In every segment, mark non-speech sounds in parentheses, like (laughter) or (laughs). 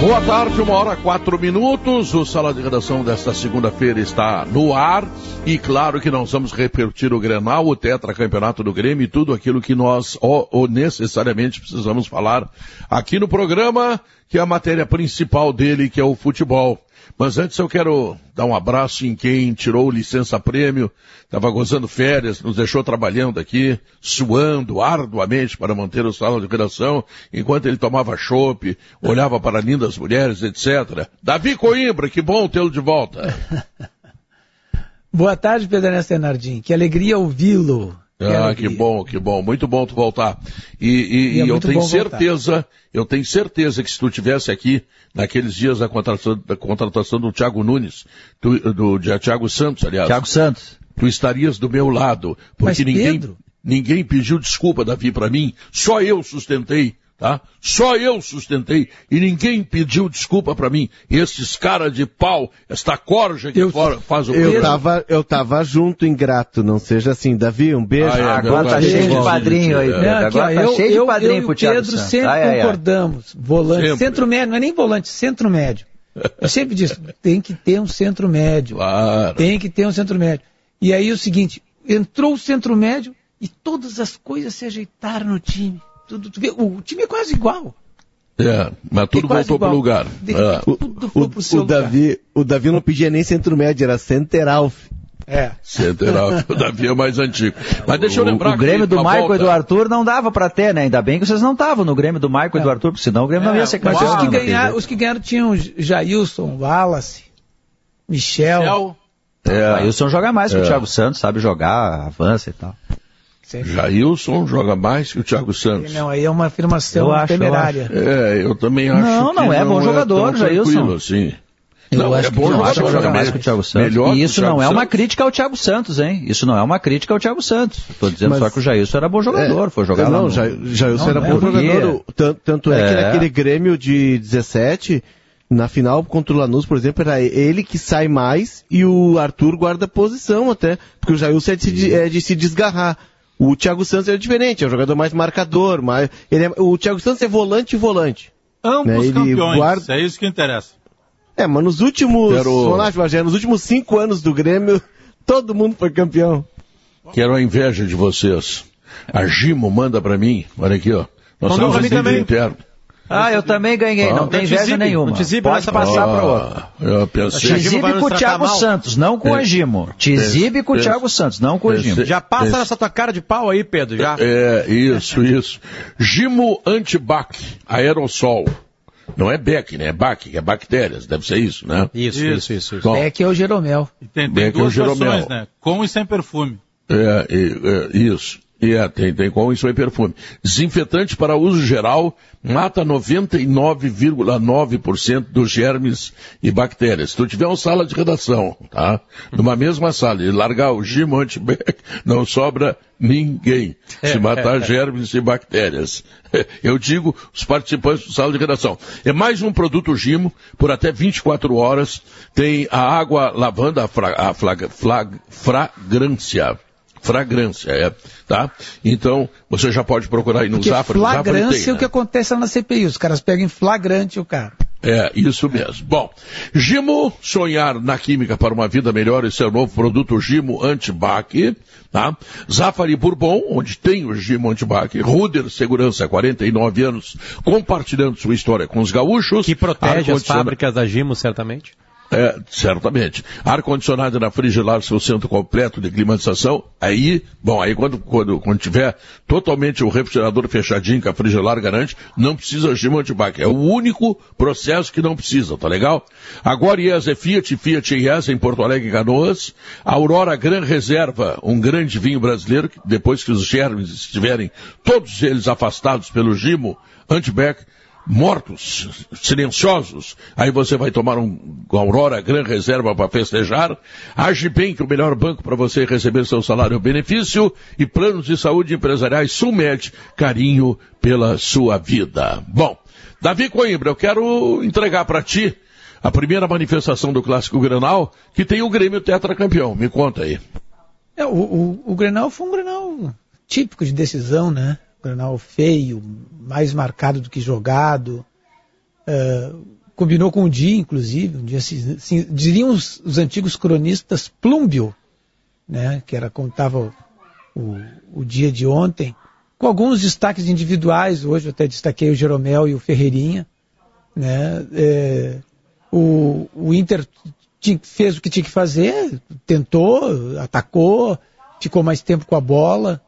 Boa tarde, uma hora quatro minutos. O Sala de Redação desta segunda-feira está no ar. E claro que nós vamos repetir o Grenal, o Tetra Campeonato do Grêmio e tudo aquilo que nós ou, ou necessariamente precisamos falar aqui no programa, que é a matéria principal dele, que é o futebol. Mas antes eu quero dar um abraço em quem tirou licença prêmio, estava gozando férias, nos deixou trabalhando aqui, suando arduamente para manter o salão de redação, enquanto ele tomava chope, olhava para lindas mulheres, etc. Davi Coimbra, que bom tê-lo de volta. (laughs) Boa tarde, Pedro Ernesto Enardim. Que alegria ouvi-lo. Ah, que bom, que bom. Muito bom tu voltar. E, e, e, e é eu tenho certeza, voltar. eu tenho certeza que se tu tivesse aqui naqueles dias da contratação, da contratação do Thiago Nunes, do, do, do Thiago Santos, aliás. Thiago Santos. Tu estarias do meu lado, porque Mas, ninguém, Pedro... ninguém pediu desculpa, Davi, para mim. Só eu sustentei tá? Só eu sustentei e ninguém pediu desculpa para mim. Esses cara de pau, esta corja que eu, fora, faz o eu tava, eu tava junto, ingrato, não seja assim. Davi, um beijo. Ah, é, agora tá cheio de padrinho aí, Pedro. agora tá eu, cheio eu, de padrinho eu, pro Pedro Santos. sempre ai, concordamos. Ai, volante, sempre. centro médio, não é nem volante, centro médio. Eu sempre disse, tem que ter um centro médio. Claro. Tem que ter um centro médio. E aí o seguinte, entrou o centro médio e todas as coisas se ajeitaram no time. Tudo, tudo, o time é quase igual. É, mas tudo voltou para o lugar. De, é. Tudo foi pro seu o, Davi, o Davi não pedia nem centro médio, era centeral. É. Centeral, (laughs) o Davi é mais antigo. Mas deixa eu lembrar o, o Grêmio do Michael volta... e do Arthur não dava para ter, né? Ainda bem que vocês não estavam no Grêmio do Michael é. e do Arthur, porque senão o Grêmio é, não ia ser Mas campeão. os que, ganharam, os que ganharam tinham Jailson, Wallace, Michel. Michel. É. O Jailson joga mais que o Thiago Santos, sabe jogar, avança e tal. Sempre. Jailson joga mais que o Thiago Santos. Não, aí é uma afirmação eu temerária. Acho, eu é, eu também acho não, que não é bom jogador, é Jailson. Assim. Eu não, acho é bom que, jogador, acho que joga mais que o Thiago Santos. Melhor e isso não é Santos. uma crítica ao Thiago Santos, hein? Isso não é uma crítica ao Thiago Santos. Estou dizendo Mas, só que o Jailson era bom jogador, é, foi jogar não, lá. No... Jailson era bom jogador. Tanto, tanto é. é. que naquele Grêmio de 17, na final contra o Lanús, por exemplo, era ele que sai mais e o Arthur guarda posição até, porque o Jailson é de, é de se desgarrar. O Thiago Santos é diferente, é um jogador mais marcador, mais, ele é, o Thiago Santos é volante e volante. Ambos né? ele campeões, guarda... é isso que interessa. É, mas nos últimos, Quero... lá, Jorge, nos últimos cinco anos do Grêmio, (laughs) todo mundo foi campeão. Quero a inveja de vocês. A Gimo manda pra mim, olha aqui, ó. Nós Mandou também. interno. Ah, eu também ganhei, não tem inveja nenhuma. Pode passar para outro. Eu pensei... Tizibe com o Thiago Santos, não com o Agimo. Tizibe com o Thiago Santos, não com o Agimo. Já passa nessa tua cara de pau aí, Pedro, já. É, isso, isso. Gimo antibac, aerossol. Não é Beck, né? É Bac, que é bactérias, deve ser isso, né? Isso, isso, isso. isso. Beck é o Jeromel. E tem, tem Beck é o duas Jeromel. versões, né? Com e sem perfume. É, é, é, isso. E é, tem, tem com isso aí perfume. Desinfetante para uso geral mata 99,9% dos germes e bactérias. Se tu tiver uma sala de redação, tá? Numa mesma sala, e largar o Gimo Antibac, não sobra ninguém. Se matar germes e bactérias. (laughs) Eu digo os participantes do sala de redação. É mais um produto Gimo, por até 24 horas. Tem a água lavanda, a, fra, a flag, flag, fragrância fragrância, é, tá? Então, você já pode procurar aí no Porque Zafra. flagrância Zafra tem, é o que acontece lá na CPI, os caras pegam em flagrante o cara. É, isso mesmo. Bom, Gimo, sonhar na química para uma vida melhor, esse é o novo produto Gimo Antibac, tá? Zafari Bourbon, onde tem o Gimo Antibac, Ruder Segurança, 49 anos, compartilhando sua história com os gaúchos. Que protege as fábricas da Gimo, certamente. É, certamente. Ar-condicionado na Frigilar, seu centro completo de climatização. Aí, bom, aí quando, quando, quando tiver totalmente o refrigerador fechadinho que a Frigilar garante, não precisa de Montebac. É o único processo que não precisa, tá legal? Agora IES é Fiat, Fiat IES em Porto Alegre Canoas. Aurora Gran Reserva, um grande vinho brasileiro, que depois que os germes estiverem todos eles afastados pelo Gimo, Antibac, mortos, silenciosos. Aí você vai tomar um Aurora Gran Reserva para festejar. Age bem que o melhor banco para você receber seu salário benefício e planos de saúde empresariais Sulmed, carinho pela sua vida. Bom, Davi Coimbra, eu quero entregar para ti a primeira manifestação do Clássico Grenal, que tem o Grêmio tetracampeão. Me conta aí. É, o, o, o Grenal foi um Grenal típico de decisão, né? Grenal feio, mais marcado do que jogado. Uh, combinou com o dia, inclusive, um dia assim, diriam os, os, antigos cronistas plúmbio, né? Que era como estava o, o, dia de ontem, com alguns destaques individuais. Hoje eu até destaquei o Jeromel e o Ferreirinha, né? É, o, o Inter fez o que tinha que fazer, tentou, atacou, ficou mais tempo com a bola,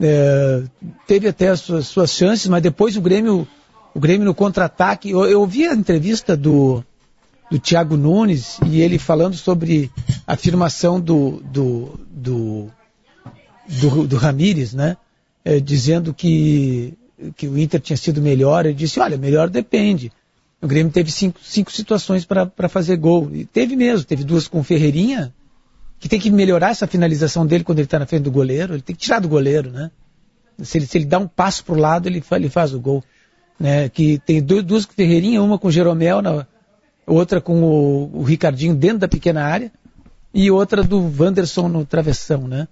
é, teve até as suas, suas, chances, mas depois o Grêmio, o Grêmio no contra-ataque, eu, eu ouvi a entrevista do, do Thiago Nunes e ele falando sobre a afirmação do, do, do, do, do Ramires, né? É, dizendo que, que o Inter tinha sido melhor. Ele disse, olha, melhor depende. O Grêmio teve cinco, cinco situações para fazer gol. E teve mesmo, teve duas com Ferreirinha, que tem que melhorar essa finalização dele quando ele está na frente do goleiro. Ele tem que tirar do goleiro, né? Se ele, se ele dá um passo para o lado, ele, ele faz o gol. Né? Que tem duas, com Ferreirinha, uma com o Jeromel, na, outra com o, o, Ricardinho dentro da pequena área e outra do Wanderson no travessão, né?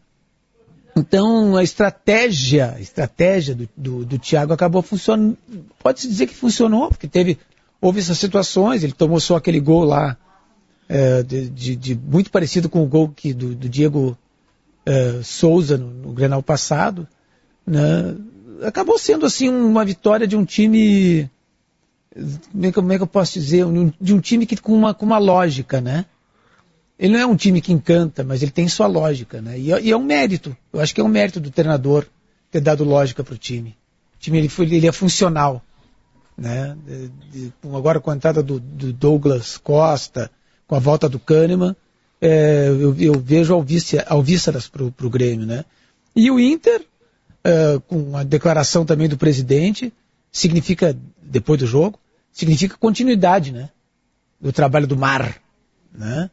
Então a estratégia, a estratégia do, do, do Thiago acabou funcionando. Pode-se dizer que funcionou, porque teve, houve essas situações, ele tomou só aquele gol lá é, de, de, de, muito parecido com o gol que, do, do Diego é, Souza no, no Grenal passado, né? acabou sendo assim uma vitória de um time, como é que, como é que eu posso dizer, de um time que com uma, com uma lógica, né? Ele não é um time que encanta, mas ele tem sua lógica, né? E, e é um mérito. Eu acho que é um mérito do treinador ter dado lógica para o time. O time ele, foi, ele é funcional, né? De, de, agora com a entrada do, do Douglas Costa, com a volta do Kahneman, é, eu, eu, vejo alvíceras para o Grêmio, né? E o Inter, é, com a declaração também do presidente, significa, depois do jogo, significa continuidade, né? Do trabalho do mar, né?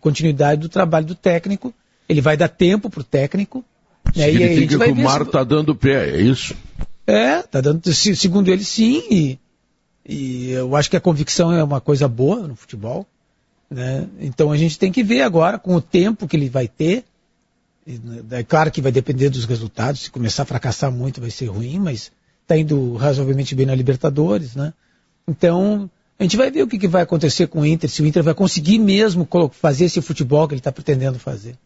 Continuidade do trabalho do técnico. Ele vai dar tempo para o técnico. Né? Significa que o mar está se... dando pé, é isso? É, está dando, segundo ele sim, e, e eu acho que a convicção é uma coisa boa no futebol. Né? Então a gente tem que ver agora, com o tempo que ele vai ter, é claro que vai depender dos resultados, se começar a fracassar muito vai ser ruim, mas está indo razoavelmente bem na Libertadores, né? Então, a gente vai ver o que, que vai acontecer com o Inter, se o Inter vai conseguir mesmo fazer esse futebol que ele está pretendendo fazer.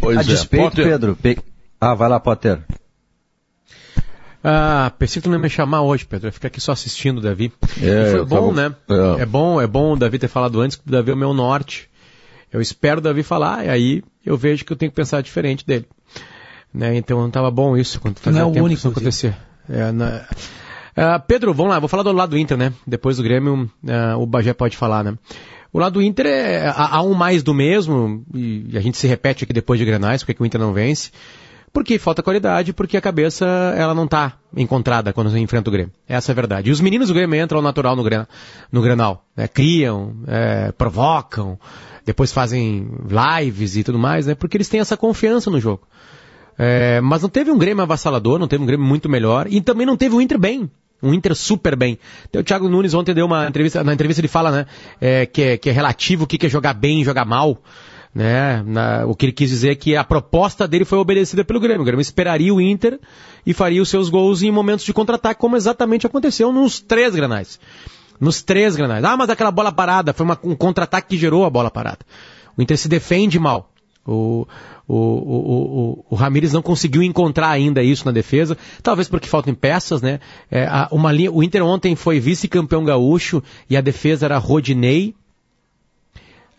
Pois a é. despeito, Potter. Pedro. Pe... Ah, vai lá, Potter. Ah, pensei que tu não ia me chamar hoje, Pedro. Eu ficar aqui só assistindo o Davi. É, foi bom, tava... né? É. é. bom, é bom o Davi ter falado antes, que o Davi é o meu norte. Eu espero o Davi falar, e aí eu vejo que eu tenho que pensar diferente dele. Né? Então não estava bom isso quando fazia não é tempo único, isso acontecer. É, na... uh, Pedro, vamos lá, vou falar do lado do Inter, né? Depois do Grêmio, uh, o Bagé pode falar, né? O lado do Inter é há, um mais do mesmo, e, e, a gente se repete aqui depois de Grenais, porque o Inter não vence. Porque falta qualidade, porque a cabeça ela não está encontrada quando enfrenta o Grêmio. Essa é a verdade. E os meninos do Grêmio entram natural no, Grenal, no Grenal. Né? Criam, é, provocam, depois fazem lives e tudo mais, né? Porque eles têm essa confiança no jogo. É, mas não teve um Grêmio avassalador, não teve um Grêmio muito melhor, e também não teve um Inter bem. Um Inter super bem. Então, o Thiago Nunes ontem deu uma entrevista, na entrevista ele fala, né, é, que, é, que é relativo o que é jogar bem e jogar mal né? Na, o que ele quis dizer é que a proposta dele foi obedecida pelo Grêmio. O Grêmio esperaria o Inter e faria os seus gols em momentos de contra-ataque, como exatamente aconteceu nos três granais. Nos três granais. Ah, mas aquela bola parada foi uma, um contra-ataque que gerou a bola parada. O Inter se defende mal. O, o, o, o, o Ramires não conseguiu encontrar ainda isso na defesa, talvez porque faltam peças, né? É, a, uma linha, o Inter ontem foi vice-campeão gaúcho e a defesa era Rodinei,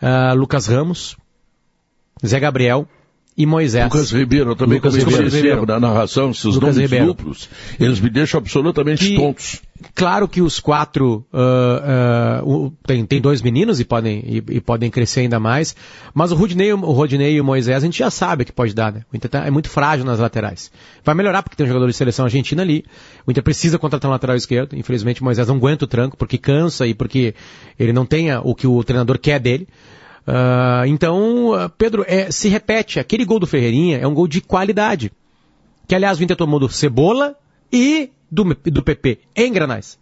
uh, Lucas Ramos, Zé Gabriel e Moisés. Lucas Ribeiro, eu também Lucas cometi esse erro da narração, esses Lucas nomes Ribeiro. duplos, eles me deixam absolutamente Que- tontos. Claro que os quatro ah, o- tem, tem dois meninos e podem, e, e podem crescer ainda mais, mas o Rodinei, o Rodinei e o Moisés a gente já sabe que pode dar, né? O Inter tá- é muito frágil nas laterais. Vai melhorar porque tem um jogador de seleção argentina ali. O Inter precisa contratar um lateral esquerdo. Infelizmente o Moisés não aguenta o tranco porque cansa e porque ele não tenha o que o treinador quer dele. Ah, então, ah, Pedro, é, se repete, aquele gol do Ferreirinha é um gol de qualidade. Que aliás o Inter tomou do Cebola e do, do PP em Granais.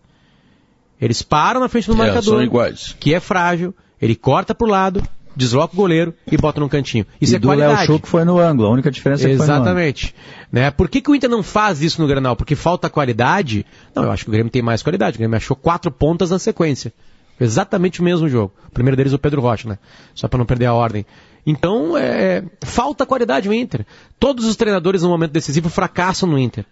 Eles param na frente do É, marcador, são iguais. que é frágil, ele corta pro lado, desloca o goleiro e bota num cantinho. Isso e é do Léo qualidade. Chu que foi no ângulo. A única diferença é que. Exatamente. Né? Por que, que o Inter não faz isso no Granal? Porque falta qualidade? Não, eu acho que o Grêmio tem mais qualidade. O Grêmio achou quatro pontas na sequência. Exatamente o mesmo jogo. O primeiro deles o Pedro Rocha, né? Só para não perder a ordem. Então, é, falta qualidade no Inter. Todos os treinadores no momento decisivo fracassam no Inter.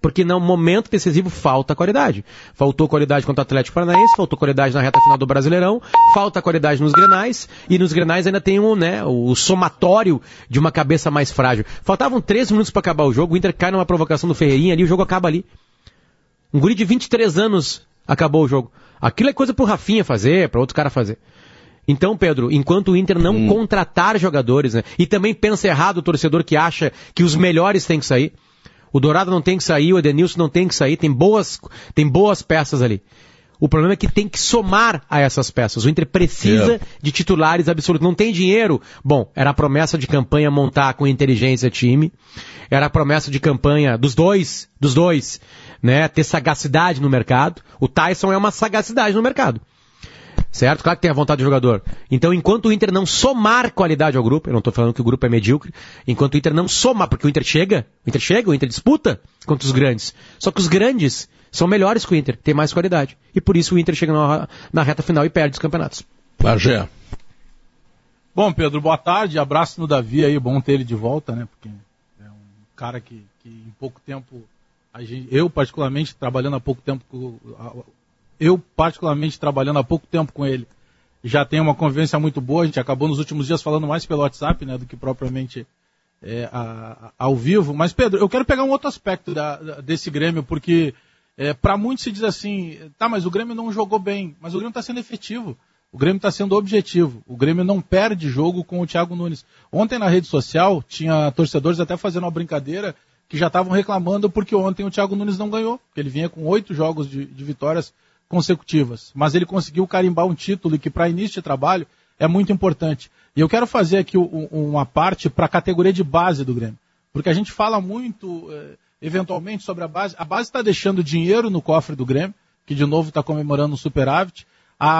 Porque no momento decisivo falta qualidade. Faltou qualidade contra o Atlético Paranaense, faltou qualidade na reta final do Brasileirão, falta qualidade nos Grenais, e nos Grenais ainda tem um, né, o somatório de uma cabeça mais frágil. Faltavam três minutos para acabar o jogo, o Inter cai numa provocação do Ferreirinha ali, o jogo acaba ali. Um guri de 23 anos acabou o jogo. Aquilo é coisa pro Rafinha fazer, para outro cara fazer. Então, Pedro, enquanto o Inter não contratar jogadores, né, e também pensa errado o torcedor que acha que os melhores têm que sair. O Dourado não tem que sair, o Edenilson não tem que sair, tem boas, tem boas peças ali. O problema é que tem que somar a essas peças. O Inter precisa É. de titulares absolutos. Não tem dinheiro. Bom, era a promessa de campanha montar com inteligência time. Era a promessa de campanha dos dois, dos dois, né? Ter sagacidade no mercado. O Tyson é uma sagacidade no mercado. Certo? Claro que tem a vontade do jogador. Então, enquanto o Inter não somar qualidade ao grupo, eu não estou falando que o grupo é medíocre, enquanto o Inter não somar, porque o Inter chega, o Inter chega, o Inter disputa contra os grandes. Só que os grandes são melhores que o Inter, tem mais qualidade. E por isso o Inter chega na, na reta final e perde os campeonatos. Pajé. Bom, Pedro, boa tarde. Abraço no Davi aí, bom ter ele de volta, né? Porque é um cara que, que em pouco tempo, gente, eu particularmente trabalhando há pouco tempo com, eu particularmente trabalhando há pouco tempo com ele, já tenho uma convivência muito boa. A gente acabou nos últimos dias falando mais pelo WhatsApp, né, do que propriamente é, a- a- ao vivo. Mas Pedro, eu quero pegar um outro aspecto da- da- desse Grêmio, porque é, para muitos se diz assim, tá, mas o Grêmio não jogou bem, mas o Grêmio está sendo efetivo. O Grêmio está sendo objetivo. O Grêmio não perde jogo com o Thiago Nunes. Ontem na rede social tinha torcedores até fazendo uma brincadeira que já estavam reclamando porque ontem o Thiago Nunes não ganhou, porque ele vinha com oito jogos de, de vitórias consecutivas. Mas ele conseguiu carimbar um título que para início de trabalho é muito importante. E eu quero fazer aqui um- uma parte para a categoria de base do Grêmio. Porque a gente fala muito, eh, eventualmente, sobre a base. A base está deixando dinheiro no cofre do Grêmio, que de novo está comemorando o superávit. A,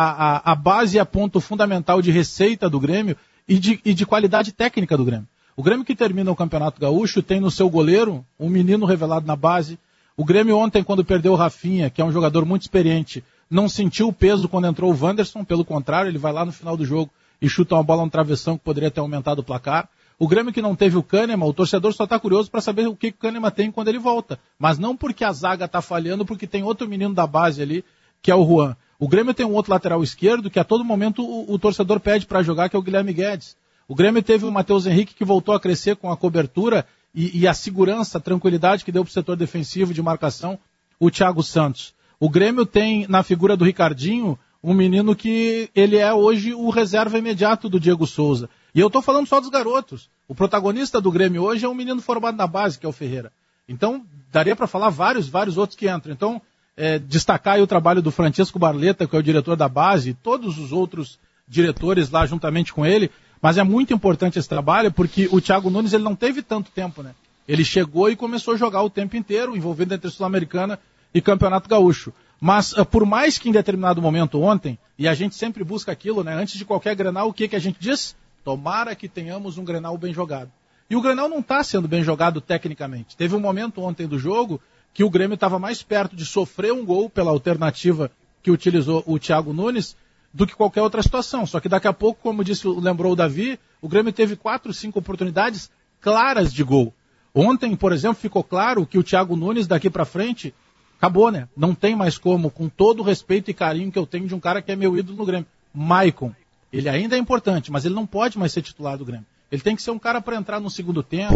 a, a base é ponto fundamental de receita do Grêmio e de, e de qualidade técnica do Grêmio. O Grêmio que termina o Campeonato Gaúcho tem no seu goleiro um menino revelado na base. O Grêmio ontem, quando perdeu o Rafinha, que é um jogador muito experiente, não sentiu o peso quando entrou o Wanderson, pelo contrário, ele vai lá no final do jogo e chuta uma bola no travessão que poderia ter aumentado o placar. O Grêmio que não teve o Kahneman, o torcedor só está curioso para saber o que, que o Kahneman tem quando ele volta. Mas não porque a zaga está falhando, porque tem outro menino da base ali, que é o Juan. O Grêmio tem um outro lateral esquerdo que a todo momento o, o torcedor pede para jogar, que é o Guilherme Guedes. O Grêmio teve o Matheus Henrique que voltou a crescer com a cobertura e, e a segurança, a tranquilidade que deu para o setor defensivo de marcação, o Thiago Santos. O Grêmio tem na figura do Ricardinho um menino que ele é hoje o reserva imediato do Diego Souza. E eu estou falando só dos garotos. O protagonista do Grêmio hoje é um menino formado na base, que é o Ferreira. Então, daria para falar vários, vários outros que entram. Então, é, destacar o trabalho do Francisco Barleta, que é o diretor da base, e todos os outros diretores lá juntamente com ele. Mas é muito importante esse trabalho, porque o Thiago Nunes ele não teve tanto tempo, né? Ele chegou e começou a jogar o tempo inteiro, envolvendo entre Sul-Americana e Campeonato Gaúcho. Mas, ah, por mais que em determinado momento ontem, e a gente sempre busca aquilo, né? Antes de qualquer Grenal, o que, que a gente diz? Tomara que tenhamos um Grenal bem jogado. E o Grenal não está sendo bem jogado tecnicamente. Teve um momento ontem do jogo que o Grêmio estava mais perto de sofrer um gol pela alternativa que utilizou o Thiago Nunes do que qualquer outra situação. Só que daqui a pouco, como disse, lembrou o Davi, o Grêmio teve quatro, cinco oportunidades claras de gol. Ontem, por exemplo, ficou claro que o Thiago Nunes daqui para frente acabou, né? Não tem mais como, com todo o respeito e carinho que eu tenho de um cara que é meu ídolo no Grêmio, Maicon. Ele ainda é importante, mas ele não pode mais ser titular do Grêmio. Ele tem que ser um cara para entrar no segundo tempo.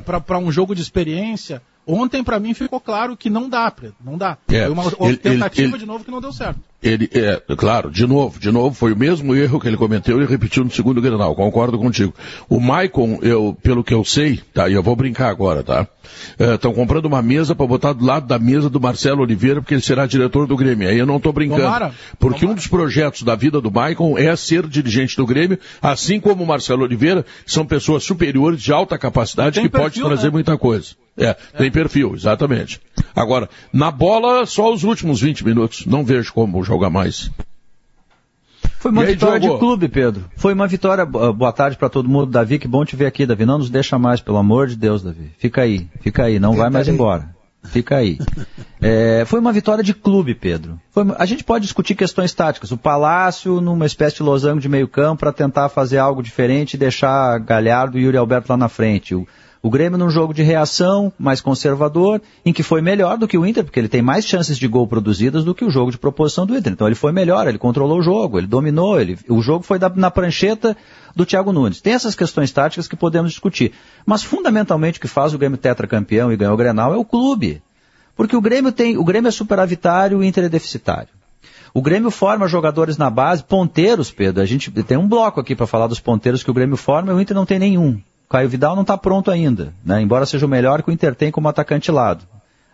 Para um jogo de experiência. Ontem, para mim, ficou claro que não dá. Não dá. É, foi uma ele, tentativa ele, de novo que não deu certo. Ele, é, claro, de novo, de novo, foi o mesmo erro que ele cometeu e repetiu no segundo Grenal, concordo contigo. O Maicon, eu, pelo que eu sei, tá, e eu vou brincar agora, tá? Estão é, comprando uma mesa para botar do lado da mesa do Marcelo Oliveira, porque ele será diretor do Grêmio. Aí eu não estou brincando. Tomara, porque tomara. um dos projetos da vida do Maicon é ser dirigente do Grêmio, assim como o Marcelo Oliveira, são pessoas superiores de alta capacidade Tem que perfil, pode trazer né? muita coisa. É, tem perfil, exatamente. Agora, na bola, só os últimos 20 minutos. Não vejo como jogar mais. Foi uma aí, vitória de clube, Pedro. Foi uma vitória. Boa tarde para todo mundo. Davi, que bom te ver aqui, Davi. Não nos deixa mais, pelo amor de Deus, Davi. Fica aí, fica aí. Não vai mais embora. Fica aí. É, foi uma vitória de clube, Pedro. Foi, a gente pode discutir questões táticas. O Palácio numa espécie de losango de meio campo para tentar fazer algo diferente e deixar Galhardo e Yuri Alberto lá na frente. O, o Grêmio num jogo de reação mais conservador, em que foi melhor do que o Inter, porque ele tem mais chances de gol produzidas do que o jogo de proposição do Inter. Então ele foi melhor, ele controlou o jogo, ele dominou, ele, o jogo foi da, na prancheta do Thiago Nunes. Tem essas questões táticas que podemos discutir. Mas fundamentalmente o que faz o Grêmio tetracampeão e ganhar o Grenal é o clube. Porque o Grêmio tem, o Grêmio é superavitário e o Inter é deficitário. O Grêmio forma jogadores na base, ponteiros, Pedro. A gente tem um bloco aqui para falar dos ponteiros que o Grêmio forma e o Inter não tem nenhum. Caio Vidal não está pronto ainda, né? embora seja o melhor que o Inter tem como atacante lado.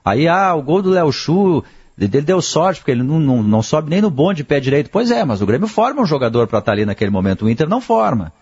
Aí, ah, o gol do Léo Chu, ele deu sorte, porque ele não, não, não, sobe nem no bonde de pé direito. Pois é, mas o Grêmio forma um jogador para estar tá ali naquele momento, o Inter não forma.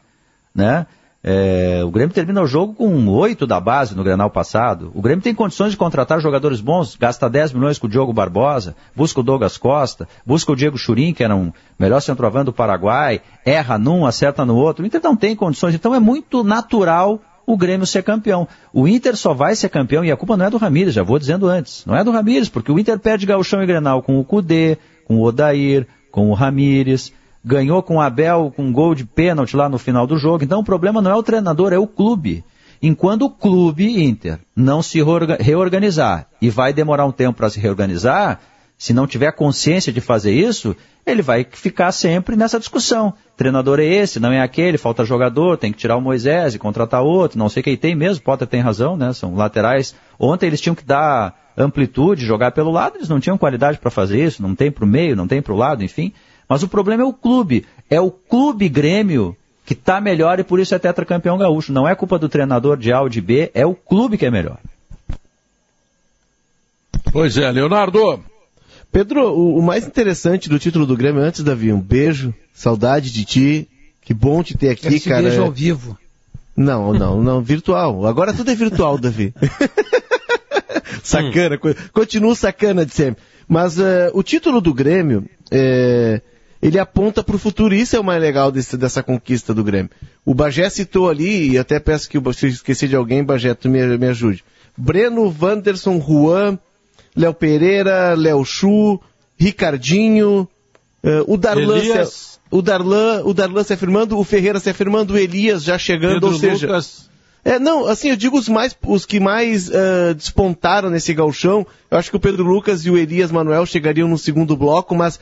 Né? É, o Grêmio termina o jogo com oito da base no Grenal passado. O Grêmio tem condições de contratar jogadores bons, gasta 10 milhões com o Diogo Barbosa, busca o Douglas Costa, busca o Diego Churin, que era um melhor centroavante do Paraguai, erra num, acerta no outro. O Inter não tem condições, então é muito natural o Grêmio ser campeão. O Inter só vai ser campeão, e a culpa não é do Ramires, já vou dizendo antes. Não é do Ramires, porque o Inter perde gauchão e Grenal com o Cudê, com o Odair, com o Ramires, ganhou com o Abel com um gol de pênalti lá no final do jogo. Então o problema não é o treinador, é o clube. Enquanto o clube Inter não se reorganizar e vai demorar um tempo para se reorganizar, se não tiver consciência de fazer isso, ele vai ficar sempre nessa discussão. Treinador é esse, não é aquele, falta jogador, tem que tirar o Moisés e contratar outro, não sei quem tem mesmo, Potter tem razão, né? São laterais. Ontem eles tinham que dar amplitude, jogar pelo lado, eles não tinham qualidade para fazer isso, não tem para o meio, não tem para o lado, enfim. Mas o problema é o clube. É o clube Grêmio que está melhor e por isso é tetracampeão gaúcho. Não é culpa do treinador de A ou de B, é o clube que é melhor. Pois é, Leonardo. Pedro, o, o mais interessante do título do Grêmio, antes, Davi, um beijo, saudade de ti, que bom te ter aqui, Esse cara. beijo ao vivo. Não, não, não, virtual. Agora tudo é virtual, Davi. (laughs) sacana, hum. continua sacana de sempre. Mas uh, o título do Grêmio, é, ele aponta para o futuro. Isso é o mais legal desse, dessa conquista do Grêmio. O Bagé citou ali, e até peço que se esqueci de alguém, Bagé, tu me, me ajude. Breno, Wanderson, Juan, Léo Pereira, Léo Chu, Ricardinho, uh, o Darlan se, o Darlan, o Darlan se afirmando, o Ferreira se afirmando, o Elias já chegando, Pedro ou seja, Lucas. É, não, assim, eu digo os mais, os que mais uh, despontaram nesse galchão. Eu acho que o Pedro Lucas e o Elias Manuel chegariam no segundo bloco, mas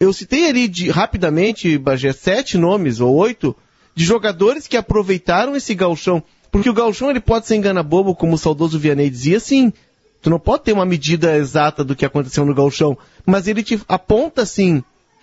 eu citei ali de, rapidamente, Bagé, sete nomes ou oito de jogadores que aproveitaram esse galchão. Porque o galchão ele pode ser engana bobo, como o saudoso Vianney dizia, sim. Tu não pode ter uma medida exata do que aconteceu no galchão, mas ele te aponta sim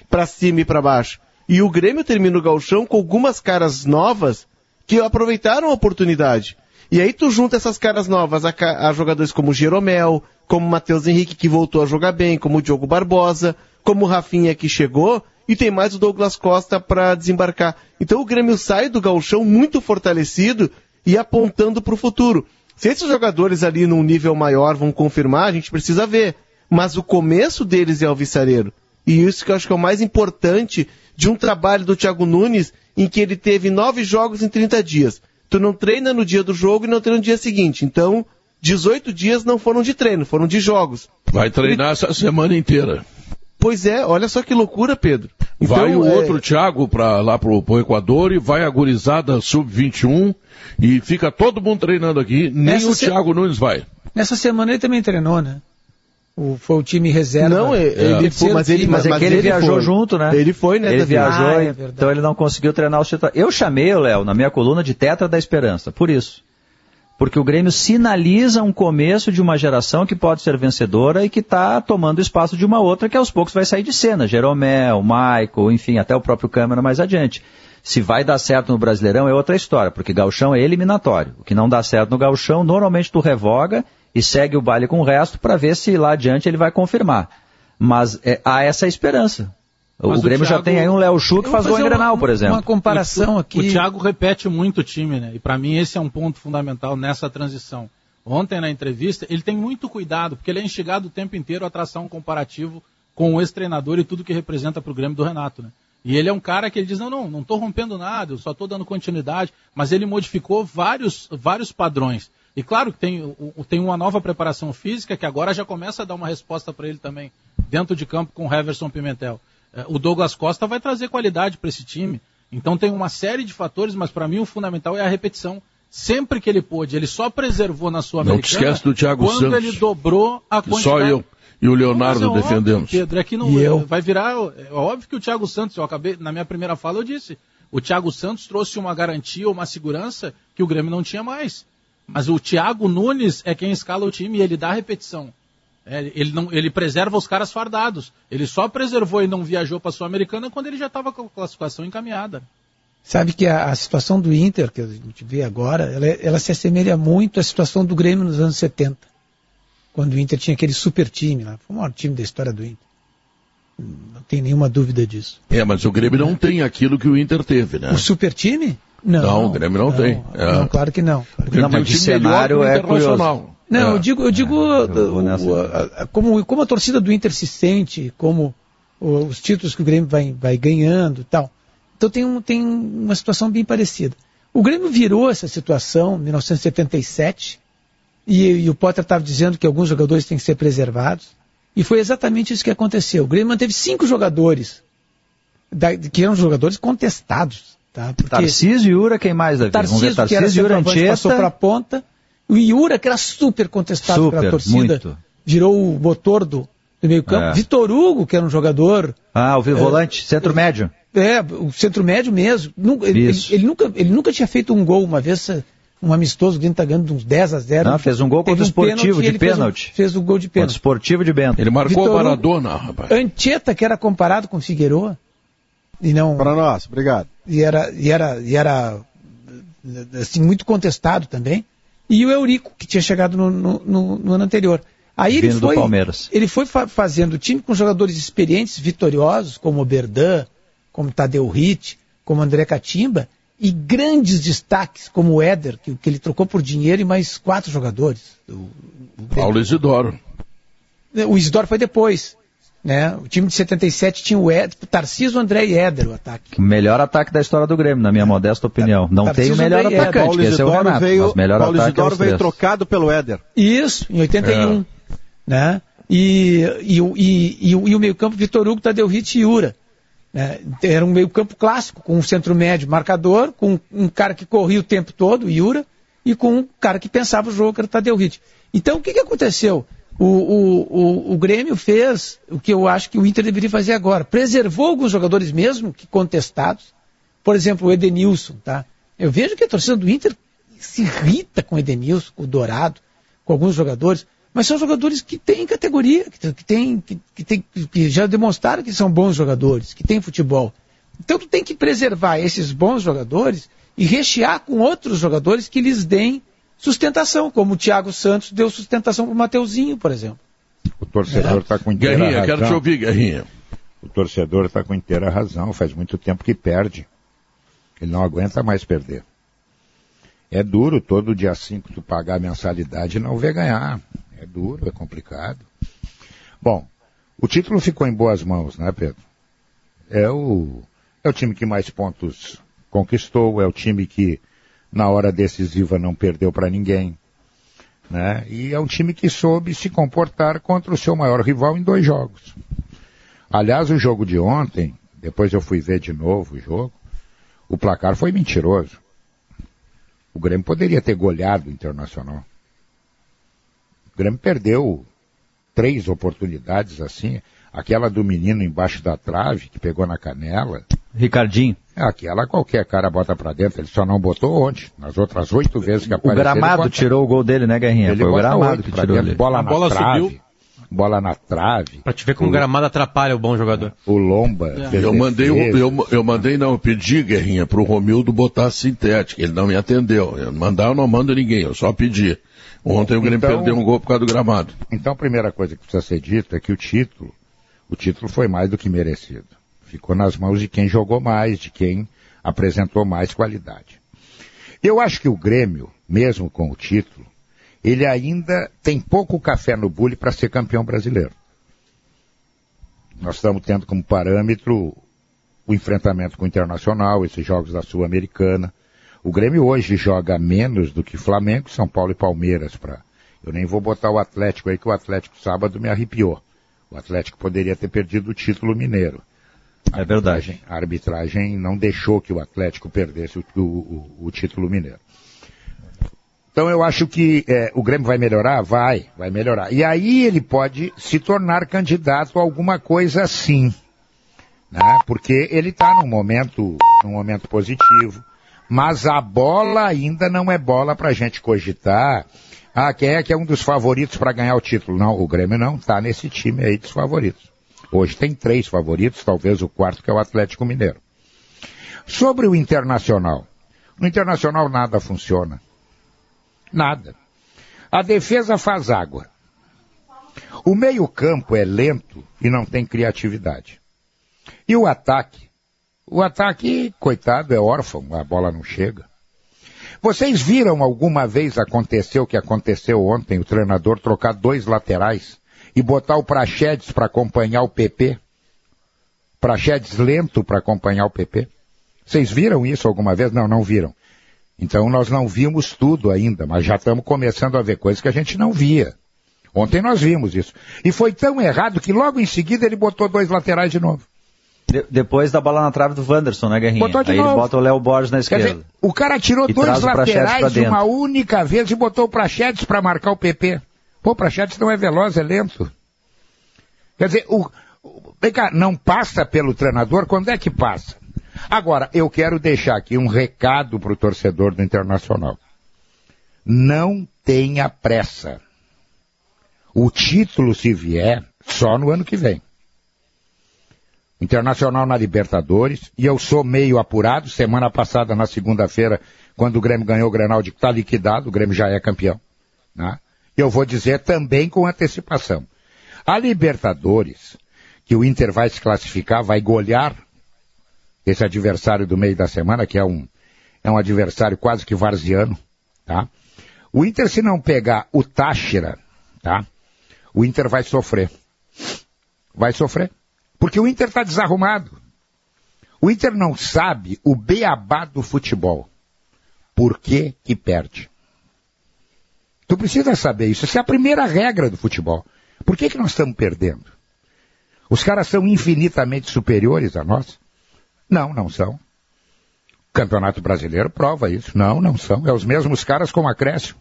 para cima e para baixo. E o Grêmio termina o galchão com algumas caras novas que aproveitaram a oportunidade. E aí tu junta essas caras novas a, a jogadores como Jeromel, como Matheus Henrique que voltou a jogar bem, como o Diogo Barbosa, como o Rafinha que chegou, e tem mais o Douglas Costa para desembarcar. Então o Grêmio sai do galchão muito fortalecido e apontando para o futuro. Se esses jogadores ali num nível maior vão confirmar, a gente precisa ver. Mas o começo deles é alvissareiro. E isso que eu acho que é o mais importante de um trabalho do Thiago Nunes, em que ele teve nove jogos em 30 dias. Tu não treina no dia do jogo e não treina no dia seguinte. Então, 18 dias não foram de treino, foram de jogos. Vai treinar ele... essa semana inteira. Pois é, olha só que loucura, Pedro. Então, vai o é... outro Thiago para lá pro, pro Equador e vai a gurizada sub-21 e fica todo mundo treinando aqui, nem Nessa o se... Thiago Nunes vai. Nessa semana ele também treinou, né? O, foi o time reserva. Não, ele, foi, mas ele, mas, mas é que ele, ele viajou foi. junto, né? Ele foi, né? Ele viajou, ah, é então ele não conseguiu treinar o titulares. Eu chamei o Léo na minha coluna de Tetra da Esperança, por isso. Porque o Grêmio sinaliza um começo de uma geração que pode ser vencedora e que está tomando espaço de uma outra que aos poucos vai sair de cena. Jeromel, Michael, enfim, até o próprio Câmara mais adiante. Se vai dar certo no Brasileirão é outra história, porque Galchão é eliminatório. O que não dá certo no Galchão, normalmente tu revoga e segue o baile com o resto para ver se lá adiante ele vai confirmar. Mas é, há essa esperança. Mas o, Grêmio Thiago... já tem aí um Léo Chu que faz gol em Grenal, por exemplo. Uma comparação o, aqui. O Thiago repete muito o time, né? E para mim esse é um ponto fundamental nessa transição. Ontem na entrevista, ele tem muito cuidado, porque ele é instigado o tempo inteiro a traçar um comparativo com o ex-treinador e tudo que representa para o Grêmio do Renato, né? E ele é um cara que ele diz, não, não, não estou rompendo nada, eu só estou dando continuidade, mas ele modificou vários, vários padrões. E claro que tem, tem uma nova preparação física que agora já começa a dar uma resposta para ele também, dentro de campo com o Heverson Pimentel. É, o Douglas Costa vai trazer qualidade para esse time. Então tem uma série de fatores, mas para mim o fundamental é a repetição. Sempre que ele pôde, ele só preservou na sua Não te esquece do Thiago quando Santos. ele dobrou a quantidade. Só eu e o Leonardo é defendemos. Óbvio, Pedro, é que não eu? vai virar. É óbvio que o Thiago Santos, eu acabei, na minha primeira fala eu disse, o Thiago Santos trouxe uma garantia, uma segurança que o Grêmio não tinha mais. Mas o Thiago Nunes é quem escala o time e ele dá repetição. É, ele, não, ele preserva os caras fardados. Ele só preservou e não viajou para a Sul-Americana quando ele já estava com a classificação encaminhada. Sabe que a, a, situação do Inter, que a gente vê agora, ela, ela, se assemelha muito à situação do Grêmio nos anos 70. Quando o Inter tinha aquele super time lá. Foi o maior time da história do Inter. Não tem nenhuma dúvida disso. É, mas o Grêmio não tem aquilo que o Inter teve, né? O super time? Não, não o Grêmio não, não tem. É. Não, claro que não. Claro que não, mas de cenário é curioso. Não, é. eu digo, eu digo é, como, como a torcida do Inter se sente, como os títulos que o Grêmio vai, vai ganhando e tal. Então tem, um, tem uma situação bem parecida. O Grêmio virou essa situação em 1977 e, e o Potter estava dizendo que alguns jogadores têm que ser preservados. E foi exatamente isso que aconteceu. O Grêmio manteve cinco jogadores, da, que eram jogadores contestados. Tá? Porque Tarcísio e Ura, quem mais, Davi? Tarcísio, Vamos ver, Tarcísio que era Anchieta. passou para a ponta. O Iura, que era super contestado super, pela torcida, muito. virou o motor do, do meio campo. É. Vitor Hugo, que era um jogador... Ah, o volante, é, centro médio. É, o centro médio mesmo. Ele, ele, ele, nunca, ele nunca tinha feito um gol uma vez um amistoso, o Grêmio está ganhando uns 10 a 0. Não, fez um gol contra o um Esportivo de pênalti. Fez, um, fez o gol de pênalti. Contra o Esportivo de Bento. Ele marcou Vitor, a Maradona, rapaz. Antieta, que era comparado com Figueroa. E não... Para nós, obrigado. E era, e era, e era assim, muito contestado também. E o Eurico, que tinha chegado no, no, no ano anterior. Aí ele foi, ele foi fa fazendo time com jogadores experientes, vitoriosos, como o Berdan, como Tadeu Ritt, como André Catimba, e grandes destaques, como o Éder, que, que ele trocou por dinheiro e mais quatro jogadores. O, o Paulo Isidoro. O Isidoro foi depois. Né? O time de 77 tinha o Éder, Tarcísio, André e Éder, o ataque. Melhor ataque da história do Grêmio, na minha modesta opinião. Não Tarcísio, tem o melhor André atacante, Paulo que esse é o Renato, veio, melhor Paulo ataque é Isidoro veio trocado pelo Éder. Isso, em 81. É. Né? E, e, e, e, e o meio-campo Vitor Hugo, Tadeu Hit e Ura. Né? Era um meio campo clássico, com um centro médio marcador, com um cara que corria o tempo todo, o Yura, e com um cara que pensava o jogo, que era o Tadeu Ritt. Então, o que, que aconteceu? O, o, o, o, Grêmio fez o que eu acho que o Inter deveria fazer agora. Preservou alguns jogadores mesmo que contestados. Por exemplo, o Edenilson. Tá? Eu vejo que a torcida do Inter se irrita com o Edenilson, com o Dourado, com alguns jogadores mas são jogadores que têm categoria, que, tem, que, que, que já demonstraram que são bons jogadores, que têm futebol. Então tu tem que preservar esses bons jogadores e rechear com outros jogadores que lhes deem sustentação, como o Thiago Santos deu sustentação para o Mateuzinho, por exemplo. O torcedor está é. com inteira Guerrinha, razão. quero te ouvir, Guerrinha. O torcedor está com inteira razão, faz muito tempo que perde. Ele não aguenta mais perder. É duro todo dia 5 tu pagar a mensalidade e não ver ganhar. É duro, é complicado. Bom, o título ficou em boas mãos, né, Pedro? É o, é o time que mais pontos conquistou, é o time que na hora decisiva não perdeu para ninguém. Né? E é um time que soube se comportar contra o seu maior rival em dois jogos. Aliás, o jogo de ontem, depois eu fui ver de novo o jogo, o placar foi mentiroso. O Grêmio poderia ter goleado o Internacional. O Grêmio perdeu três oportunidades assim. Aquela do menino embaixo da trave, que pegou na canela. Ricardinho. Aquela qualquer cara bota pra dentro, ele só não botou ontem. Nas outras oito vezes que apareceu. O gramado tirou o gol dele, né, Guerrinha? Ele Foi o gramado que tirou dentro, bola a na bola trave. Subiu. Bola na trave. Pra te ver como o gramado atrapalha o bom jogador. O Lomba. É. Eu mandei, eu, eu mandei não, eu pedi, Guerrinha, pro Romildo botar sintética. Ele não me atendeu. Eu mandar eu não mando ninguém, eu só pedi. Ontem o Grêmio então, perdeu um gol por causa do gramado. Então a primeira coisa que precisa ser dita é que o título, o título foi mais do que merecido. Ficou nas mãos de quem jogou mais, de quem apresentou mais qualidade. Eu acho que o Grêmio, mesmo com o título, ele ainda tem pouco café no bule para ser campeão brasileiro. Nós estamos tendo como parâmetro o enfrentamento com o Internacional, esses jogos da Sul-Americana. O Grêmio hoje joga menos do que Flamengo, São Paulo e Palmeiras. Pra... Eu nem vou botar o Atlético aí, que o Atlético sábado me arrepiou. O Atlético poderia ter perdido o título mineiro. É verdade. A arbitragem não deixou que o Atlético perdesse o, o, o título mineiro. Então eu acho que é, o Grêmio vai melhorar? Vai, vai melhorar. E aí ele pode se tornar candidato a alguma coisa assim. Né? Porque ele está num momento, num momento positivo. Mas a bola ainda não é bola para a gente cogitar. Ah, quem é que é um dos favoritos para ganhar o título? Não, o Grêmio não está nesse time aí dos favoritos. Hoje tem três favoritos, talvez o quarto que é o Atlético Mineiro. Sobre o Internacional. No Internacional nada funciona. Nada. A defesa faz água. O meio-campo é lento e não tem criatividade. E o ataque? O ataque, coitado, é órfão, a bola não chega. Vocês viram alguma vez acontecer o que aconteceu ontem, o treinador trocar dois laterais e botar o Praxedes para acompanhar o PP? Praxedes lento para acompanhar o PP? Vocês viram isso alguma vez? Não, não viram. Então nós não vimos tudo ainda, mas já estamos começando a ver coisas que a gente não via. Ontem nós vimos isso. E foi tão errado que logo em seguida ele botou dois laterais de novo. De, depois da bola na trave do Wanderson, né, Guerrinha? Botou de Aí novo. ele bota o Léo Borges na esquerda. Dizer, o cara tirou dois laterais uma única vez e botou o Prachedes para marcar o PP. Pô, Prachedes não é veloz, é lento. Quer dizer, o, o, vem cá, não passa pelo treinador, quando é que passa? Agora, eu quero deixar aqui um recado para o torcedor do Internacional. Não tenha pressa. O título, se vier, só no ano que vem. Internacional na Libertadores, e eu sou meio apurado, semana passada, na segunda-feira, quando o Grêmio ganhou o Grenal, de que está liquidado, o Grêmio já é campeão. Né? Eu vou dizer também com antecipação. A Libertadores, que o Inter vai se classificar, vai golear esse adversário do meio da semana, que é um, é um adversário quase que varziano, tá? O Inter, se não pegar o Táchira, tá? O Inter vai sofrer. Vai sofrer. Porque o Inter está desarrumado. O Inter não sabe o beabá do futebol. Por que que perde? Tu precisa saber isso. Essa é a primeira regra do futebol. Por que, que nós estamos perdendo? Os caras são infinitamente superiores a nós? Não, não são. O Campeonato Brasileiro prova isso. Não, não são. É os mesmos caras com acréscimo.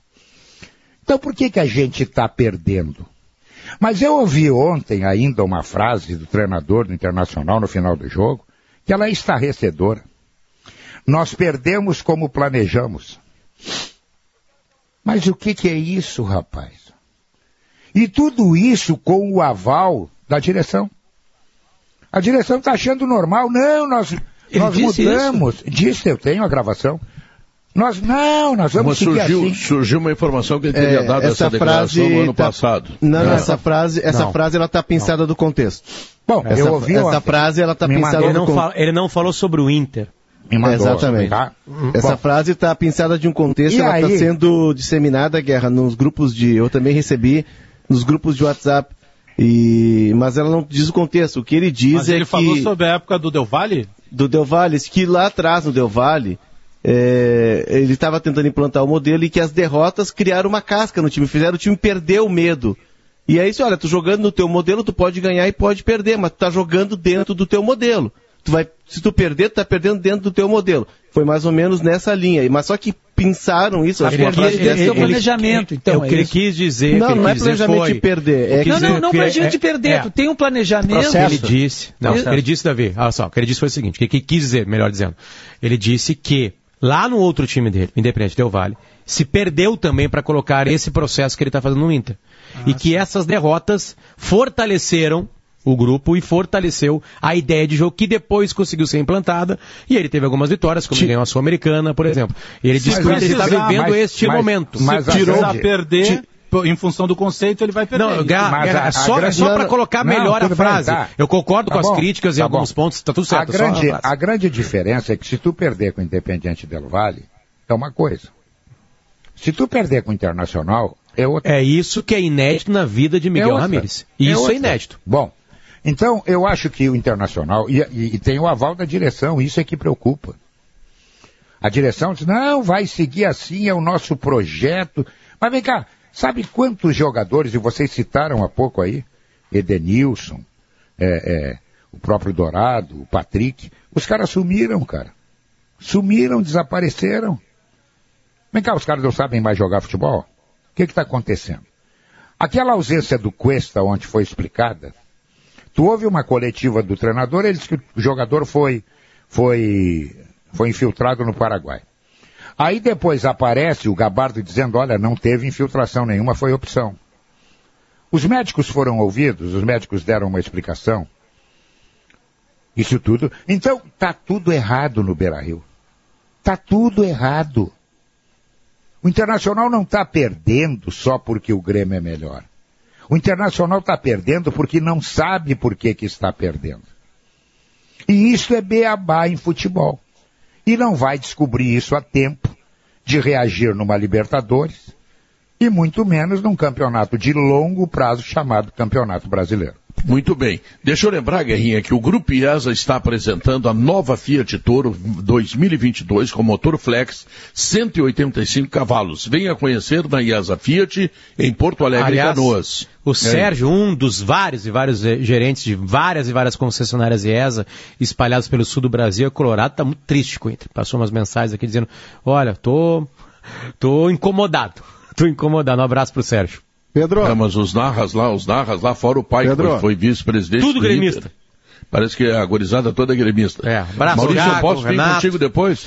Então por que, que a gente está perdendo? Mas eu ouvi ontem ainda uma frase do treinador do Internacional no final do jogo, que ela é estarrecedora. Nós perdemos como planejamos. Mas o que, que é isso, rapaz? E tudo isso com o aval da direção. A direção está achando normal. Não, nós, nós mudamos. Isso? Disse, eu tenho a gravação. Nós não, nós vamos Mas seguir surgiu, assim. surgiu uma informação que ele teria é, dado essa, essa declaração no ano tá, passado. Não, não, essa frase, essa não. frase ela está pensada não. do contexto. Bom, essa, eu ouvi essa frase ela está pensada do contexto. Ele não falou sobre o Inter. Exatamente. Tá? Essa Bom, frase está pensada de um contexto, ela está sendo disseminada, Guerra, nos grupos de. Eu também recebi nos grupos de WhatsApp. E, mas ela não diz o contexto. O que ele diz mas é ele que. Ele falou sobre a época do Del Valle? Do Del Valle, que lá atrás no Del Valle, é, ele estava tentando implantar o modelo e que as derrotas criaram uma casca no time, fizeram o time perder o medo. E é isso, olha, tu jogando no teu modelo, tu pode ganhar e pode perder, mas tu tá jogando dentro do teu modelo. Tu vai, se tu perder, tu tá perdendo dentro do teu modelo. Foi mais ou menos nessa linha. Mas só que pensaram isso. Acho que ele, o planejamento, então. É o que ele quis dizer. Não, não é planejamento foi, de perder. É não, não, não planejamento de perder. Tu tem um planejamento. Processo. Ele disse. Não, ele disse, Davi, olha só, o que ele disse foi o seguinte: o que ele quis dizer, melhor dizendo. Ele disse que lá no outro time dele, Independente Del Vale, se perdeu também para colocar esse processo que ele está fazendo no Inter. Ah, e que essas derrotas fortaleceram o grupo e fortaleceu a ideia de jogo que depois conseguiu ser implantada e ele teve algumas vitórias, como ele ganhou a Sul-Americana, por exemplo. E ele disse que ele está vivendo mas, este mas, momento. Mas, Se tirou a perder, em função do conceito, ele vai perder. Não, mas a, a só, grande... só para colocar melhor não, a frase. Bem, tá. Eu concordo tá com bom, as críticas tá em alguns pontos, está tudo certo. A grande, a, a grande diferença é que se tu perder com o Independiente Del Vale, é uma coisa. Se tu perder com o Internacional, é outra. É isso que é inédito na vida de Miguel é Ramírez. Isso é, é inédito. Bom, então, eu acho que o Internacional, e, e, e, tem o aval da direção, isso é que preocupa. A direção diz, não, vai seguir assim, é o nosso projeto. Mas vem cá, sabe quantos jogadores, e vocês citaram há pouco aí, Edenilson, é, é, o próprio Dourado, o Patrick, os caras sumiram, cara. Sumiram, desapareceram. Vem cá, os caras não sabem mais jogar futebol? O que está acontecendo? Aquela ausência do Cuesta, onde foi explicada, Tu houve uma coletiva do treinador, ele disse que o jogador foi, foi, foi infiltrado no Paraguai. Aí depois aparece o Gabardo dizendo, olha, não teve infiltração nenhuma, foi opção. Os médicos foram ouvidos, os médicos deram uma explicação. Isso tudo. Então, tá tudo errado no Beira-Rio. Tá tudo errado. O Internacional não está perdendo só porque o Grêmio é melhor. O Internacional está perdendo porque não sabe por que, que está perdendo. E isso é beabá em futebol. E não vai descobrir isso a tempo de reagir numa Libertadores e muito menos num campeonato de longo prazo chamado Campeonato Brasileiro. Muito bem. Deixa eu lembrar, Guerrinha, que o Grupo IESA está apresentando a nova Fiat Toro 2022 com motor flex 185 cavalos. Venha conhecer na IESA Fiat em Porto Alegre Aliás, Canoas. O é. Sérgio, um dos vários e vários eh, gerentes de várias e várias concessionárias IESA espalhados pelo sul do Brasil, Colorado, está muito triste com o Inter. Passou umas mensagens aqui dizendo, olha, tô, tô incomodado. (laughs) Tô incomodado. Um abraço pro Sérgio. Pedro. É, mas os narras lá, os narras lá, fora o pai Pedro. que foi, vice-presidente. Tudo gremista. Parece que a gorizada toda é gremista. É, abraço, Maurício, Gago, eu posso vir contigo depois?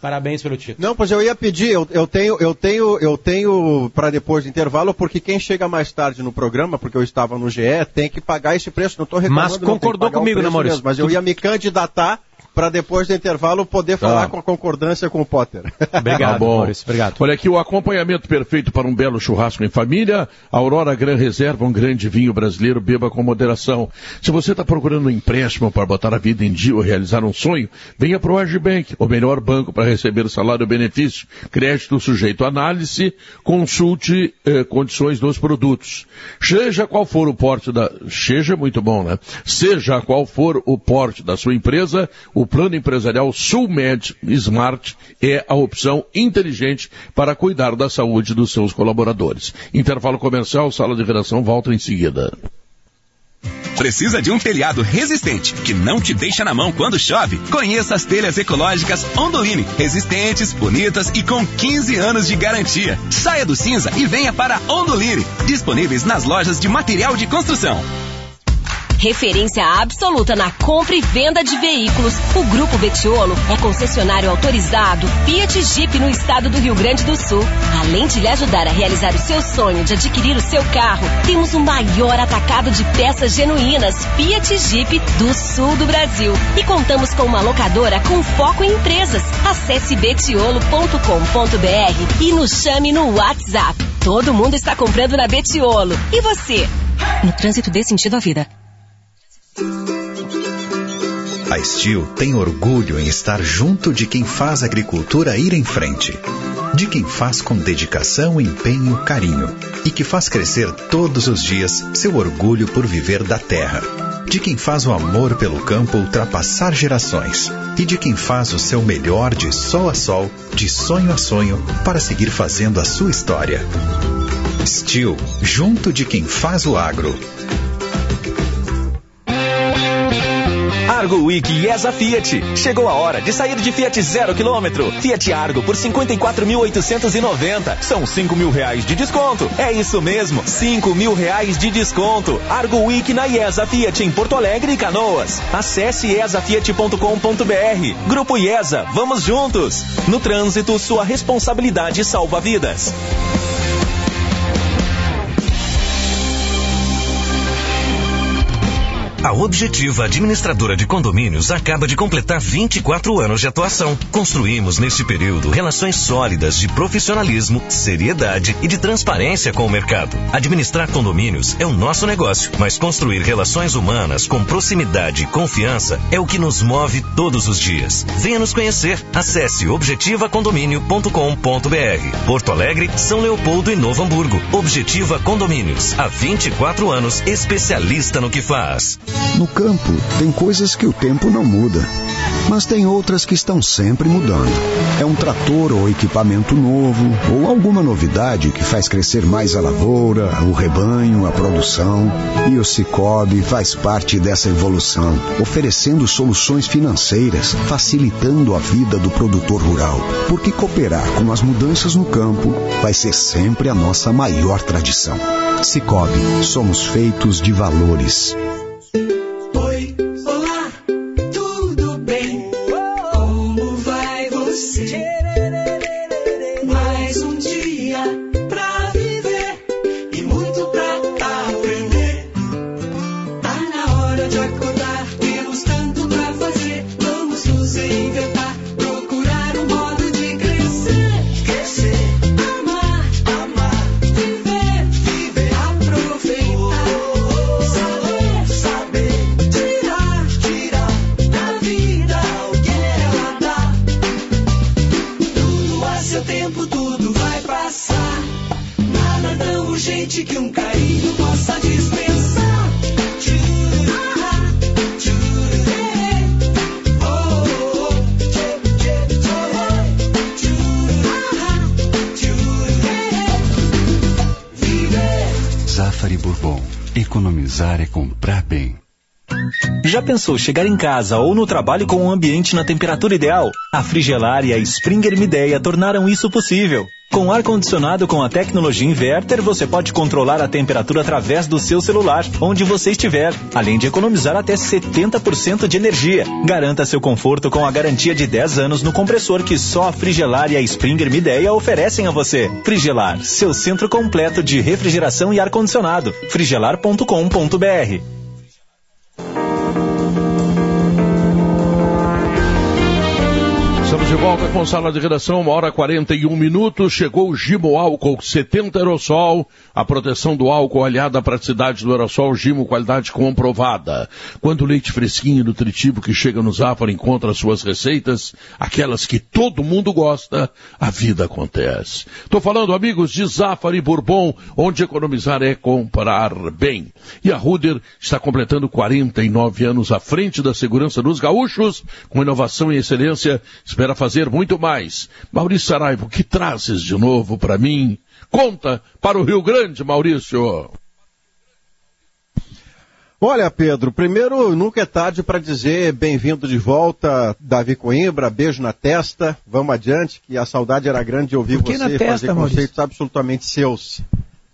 Parabéns pelo título. Não, pois eu ia pedir, eu, eu tenho, eu tenho, eu tenho para depois do intervalo, porque quem chega mais tarde no programa, porque eu estava no GE, tem que pagar esse preço. Não estou reclamando. Mas concordou comigo, né, Maurício? Mesmo, mas eu ia me candidatar para depois do intervalo poder falar tá. com a concordância com o Potter. (laughs) Obrigado, tá bom. Maurício, obrigado. Olha aqui o acompanhamento perfeito para um belo churrasco em família. Aurora Gran Reserva, um grande vinho brasileiro, beba com moderação. Se você está procurando um empréstimo para botar a vida em dia ou realizar um sonho, venha para o Agibank, o melhor banco para receber salário e benefício. Crédito sujeito à análise, consulte eh, condições dos produtos. Seja qual for o porte da... Seja muito bom, né? Seja qual for o porte da sua empresa, o plano empresarial Sulmed Smart é a opção inteligente para cuidar da saúde dos seus colaboradores. Intervalo comercial, sala de redação, volta em seguida. Precisa de um telhado resistente que não te deixa na mão quando chove? Conheça as telhas ecológicas Ondoline, resistentes, bonitas e com 15 anos de garantia. Saia do cinza e venha para Ondoline, disponíveis nas lojas de material de construção. Referência absoluta na compra e venda de veículos. O Grupo Betiolo é concessionário autorizado Fiat Jeep no estado do Rio Grande do Sul. Além de lhe ajudar a realizar o seu sonho de adquirir o seu carro, temos o maior atacado de peças genuínas Fiat Jeep do sul do Brasil. E contamos com uma locadora com foco em empresas. Acesse betiolo.com.br e nos chame no WhatsApp. Todo mundo está comprando na Betiolo. E você? No trânsito dê sentido à vida. A Steel tem orgulho em estar junto de quem faz a agricultura ir em frente. De quem faz com dedicação, empenho, carinho. E que faz crescer todos os dias seu orgulho por viver da terra. De quem faz o amor pelo campo ultrapassar gerações. E de quem faz o seu melhor de sol a sol, de sonho a sonho, para seguir fazendo a sua história. Steel, junto de quem faz o agro. Argo Week IESA Fiat. Chegou a hora de sair de Fiat zero quilômetro. Fiat Argo por 54.890. São 5 mil reais de desconto. É isso mesmo, 5 mil reais de desconto. Argo Week na IESA Fiat em Porto Alegre e Canoas. Acesse iesafiat.com.br. Grupo IESA, vamos juntos. No trânsito, sua responsabilidade salva vidas. A Objetiva Administradora de Condomínios acaba de completar 24 anos de atuação. Construímos neste período relações sólidas de profissionalismo, seriedade e de transparência com o mercado. Administrar condomínios é o nosso negócio, mas construir relações humanas com proximidade e confiança é o que nos move todos os dias. Venha nos conhecer. Acesse objetivacondomínio.com.br. Porto Alegre, São Leopoldo e Novo Hamburgo. Objetiva Condomínios. Há 24 anos, especialista no que faz. No campo, tem coisas que o tempo não muda, mas tem outras que estão sempre mudando. É um trator ou equipamento novo, ou alguma novidade que faz crescer mais a lavoura, o rebanho, a produção. E o Cicobi faz parte dessa evolução, oferecendo soluções financeiras, facilitando a vida do produtor rural. Porque cooperar com as mudanças no campo vai ser sempre a nossa maior tradição. Cicobi, somos feitos de valores. Pensou chegar em casa ou no trabalho com um ambiente na temperatura ideal? A Frigelar e a Springer Mideia tornaram isso possível. Com ar-condicionado com a tecnologia inverter, você pode controlar a temperatura através do seu celular, onde você estiver, além de economizar até 70% de energia. Garanta seu conforto com a garantia de 10 anos no compressor que só a Frigelar e a Springer Mideia oferecem a você. Frigelar, seu centro completo de refrigeração e ar-condicionado. frigelar.com.br de volta com sala de redação, uma hora e 41 minutos. Chegou o Gimo Álcool 70 Aerosol. A proteção do álcool aliada à praticidade do aerosol Gimo, qualidade comprovada. Quando o leite fresquinho e nutritivo que chega no Zafari encontra suas receitas, aquelas que todo mundo gosta, a vida acontece. Estou falando, amigos, de Zafari Bourbon, onde economizar é comprar bem. E a Ruder está completando 49 anos à frente da segurança dos gaúchos, com inovação e excelência. Espera fazer muito mais. Maurício Saraiva, o que trazes de novo para mim? Conta para o Rio Grande, Maurício. Olha, Pedro, primeiro, nunca é tarde para dizer bem-vindo de volta, Davi Coimbra, beijo na testa, vamos adiante, que a saudade era grande de ouvir você testa, fazer Maurício? conceitos absolutamente seus.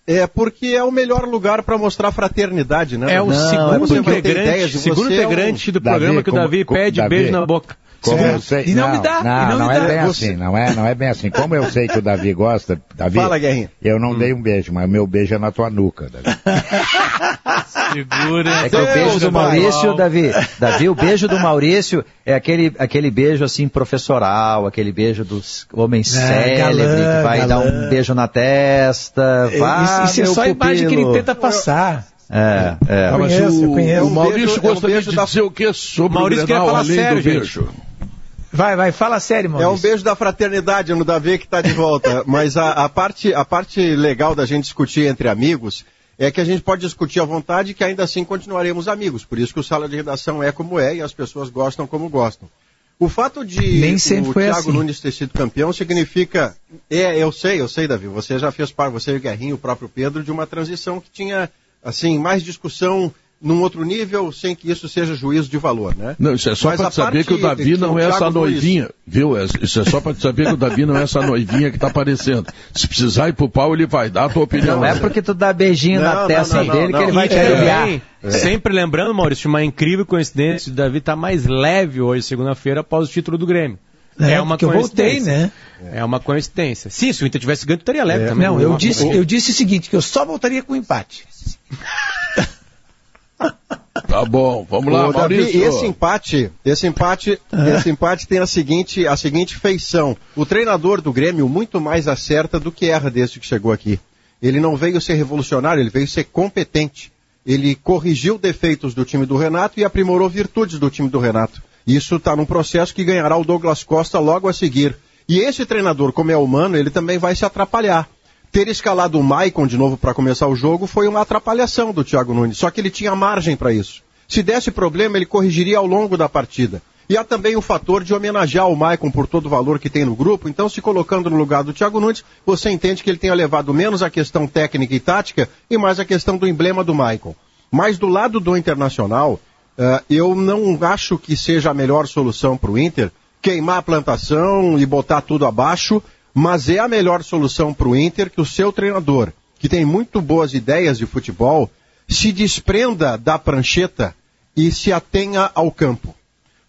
É porque é o melhor lugar para mostrar fraternidade, né? É o Não, segundo integrante, é um- integrante do Davi, programa que o como- Davi como- pede Davi. beijo na boca. Como eu sei, E não me dá, não, e não me é dá. bem Você- assim, não é, não é bem assim. Como eu sei que o Davi gosta, Davi, Fala, Guerrinha. eu não dei um beijo, mas o meu beijo é na tua nuca, Davi. Segura. É que o beijo do Maurício. Davi, Davi, o beijo do Maurício é aquele, aquele beijo assim professoral, aquele beijo dos homem célebre galã, que vai galã. dar um beijo na testa. Vá, isso, isso é só a imagem que ele pupilo. tenta passar. É, é. Mas conheço, eu o, conheço. o Maurício É beijo- é gostaria beijo de da- dizer o que sobre Maurício o queria Grenal, falar além sério, do gente. Vai, vai, fala sério, É um Maurício. beijo da fraternidade no Davi que está de volta. (laughs) Mas a, a parte, a parte legal da gente discutir entre amigos é que a gente pode discutir à vontade e que ainda assim continuaremos amigos. Por isso que o sala de redação é como é e as pessoas gostam como gostam. O fato de Nem sempre o foi Thiago assim. Nunes ter sido campeão significa. É, eu sei, eu sei, Davi. Você já fez parte, você e o Guerrinho, o próprio Pedro, de uma transição que tinha assim mais discussão num outro nível, sem que isso seja juízo de valor, né? Não, isso é só para saber que o Davi não é essa noivinha, viu? Isso é só para saber que o Davi não é essa noivinha que está aparecendo. Se precisar ir pro pau, ele vai dar a tua opinião. Não é porque tu dá beijinho não, na testa não, não, dele que ele vai te aliviar. É. Sempre lembrando, Maurício, uma incrível coincidência, o Davi está mais leve hoje, segunda-feira, após o título do Grêmio. É, é uma coincidência. eu voltei, né? É uma coincidência. Sim, se o Inter tivesse ganho, tu estaria leve é. também. Não, eu disse, eu disse o seguinte, que eu só voltaria com empate. (laughs) (laughs) Tá bom, vamos lá, Davi, Maurício. Esse empate, esse empate, é. esse empate tem a seguinte, a seguinte feição. O treinador do Grêmio muito mais acerta do que erra desde que chegou aqui. Ele não veio ser revolucionário, ele veio ser competente. Ele corrigiu defeitos do time do Renato e aprimorou virtudes do time do Renato. Isso está num processo que ganhará o Douglas Costa logo a seguir. E esse treinador, como é humano, ele também vai se atrapalhar. Ter escalado o Maicon de novo para começar o jogo foi uma atrapalhação do Thiago Nunes, só que ele tinha margem para isso. Se desse problema, ele corrigiria ao longo da partida. E há também o fator de homenagear o Maicon por todo o valor que tem no grupo, então se colocando no lugar do Thiago Nunes, você entende que ele tenha levado menos a questão técnica e tática e mais a questão do emblema do Maicon. Mas do lado do Internacional, Uh, eu não acho que seja a melhor solução para o Inter queimar a plantação e botar tudo abaixo, mas é a melhor solução para o Inter que o seu treinador, que tem muito boas ideias de futebol, se desprenda da prancheta e se atenha ao campo.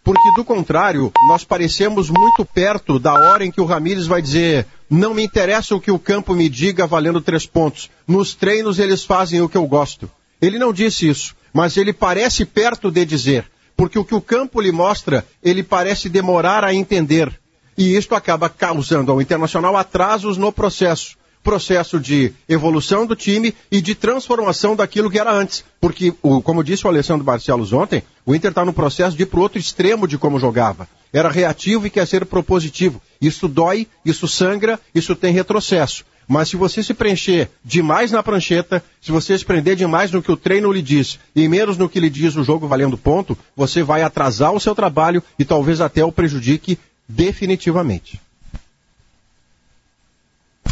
Porque, do contrário, nós parecemos muito perto da hora em que o Ramires vai dizer: não me interessa o que o campo me diga valendo três pontos. Nos treinos eles fazem o que eu gosto. Ele não disse isso mas ele parece perto de dizer, porque o que o campo lhe mostra, ele parece demorar a entender. E isto acaba causando ao Internacional atrasos no processo. Processo de evolução do time e de transformação daquilo que era antes. Porque, o, como disse o Alessandro Barcelos ontem, o Inter está no processo de ir para o outro extremo de como jogava. Era reativo e quer ser propositivo. Isso dói, isso sangra, isso tem retrocesso. Mas se você se preencher demais na prancheta, se você se prender demais no que o treino lhe diz e menos no que lhe diz o jogo valendo ponto, você vai atrasar o seu trabalho e talvez até o prejudique definitivamente.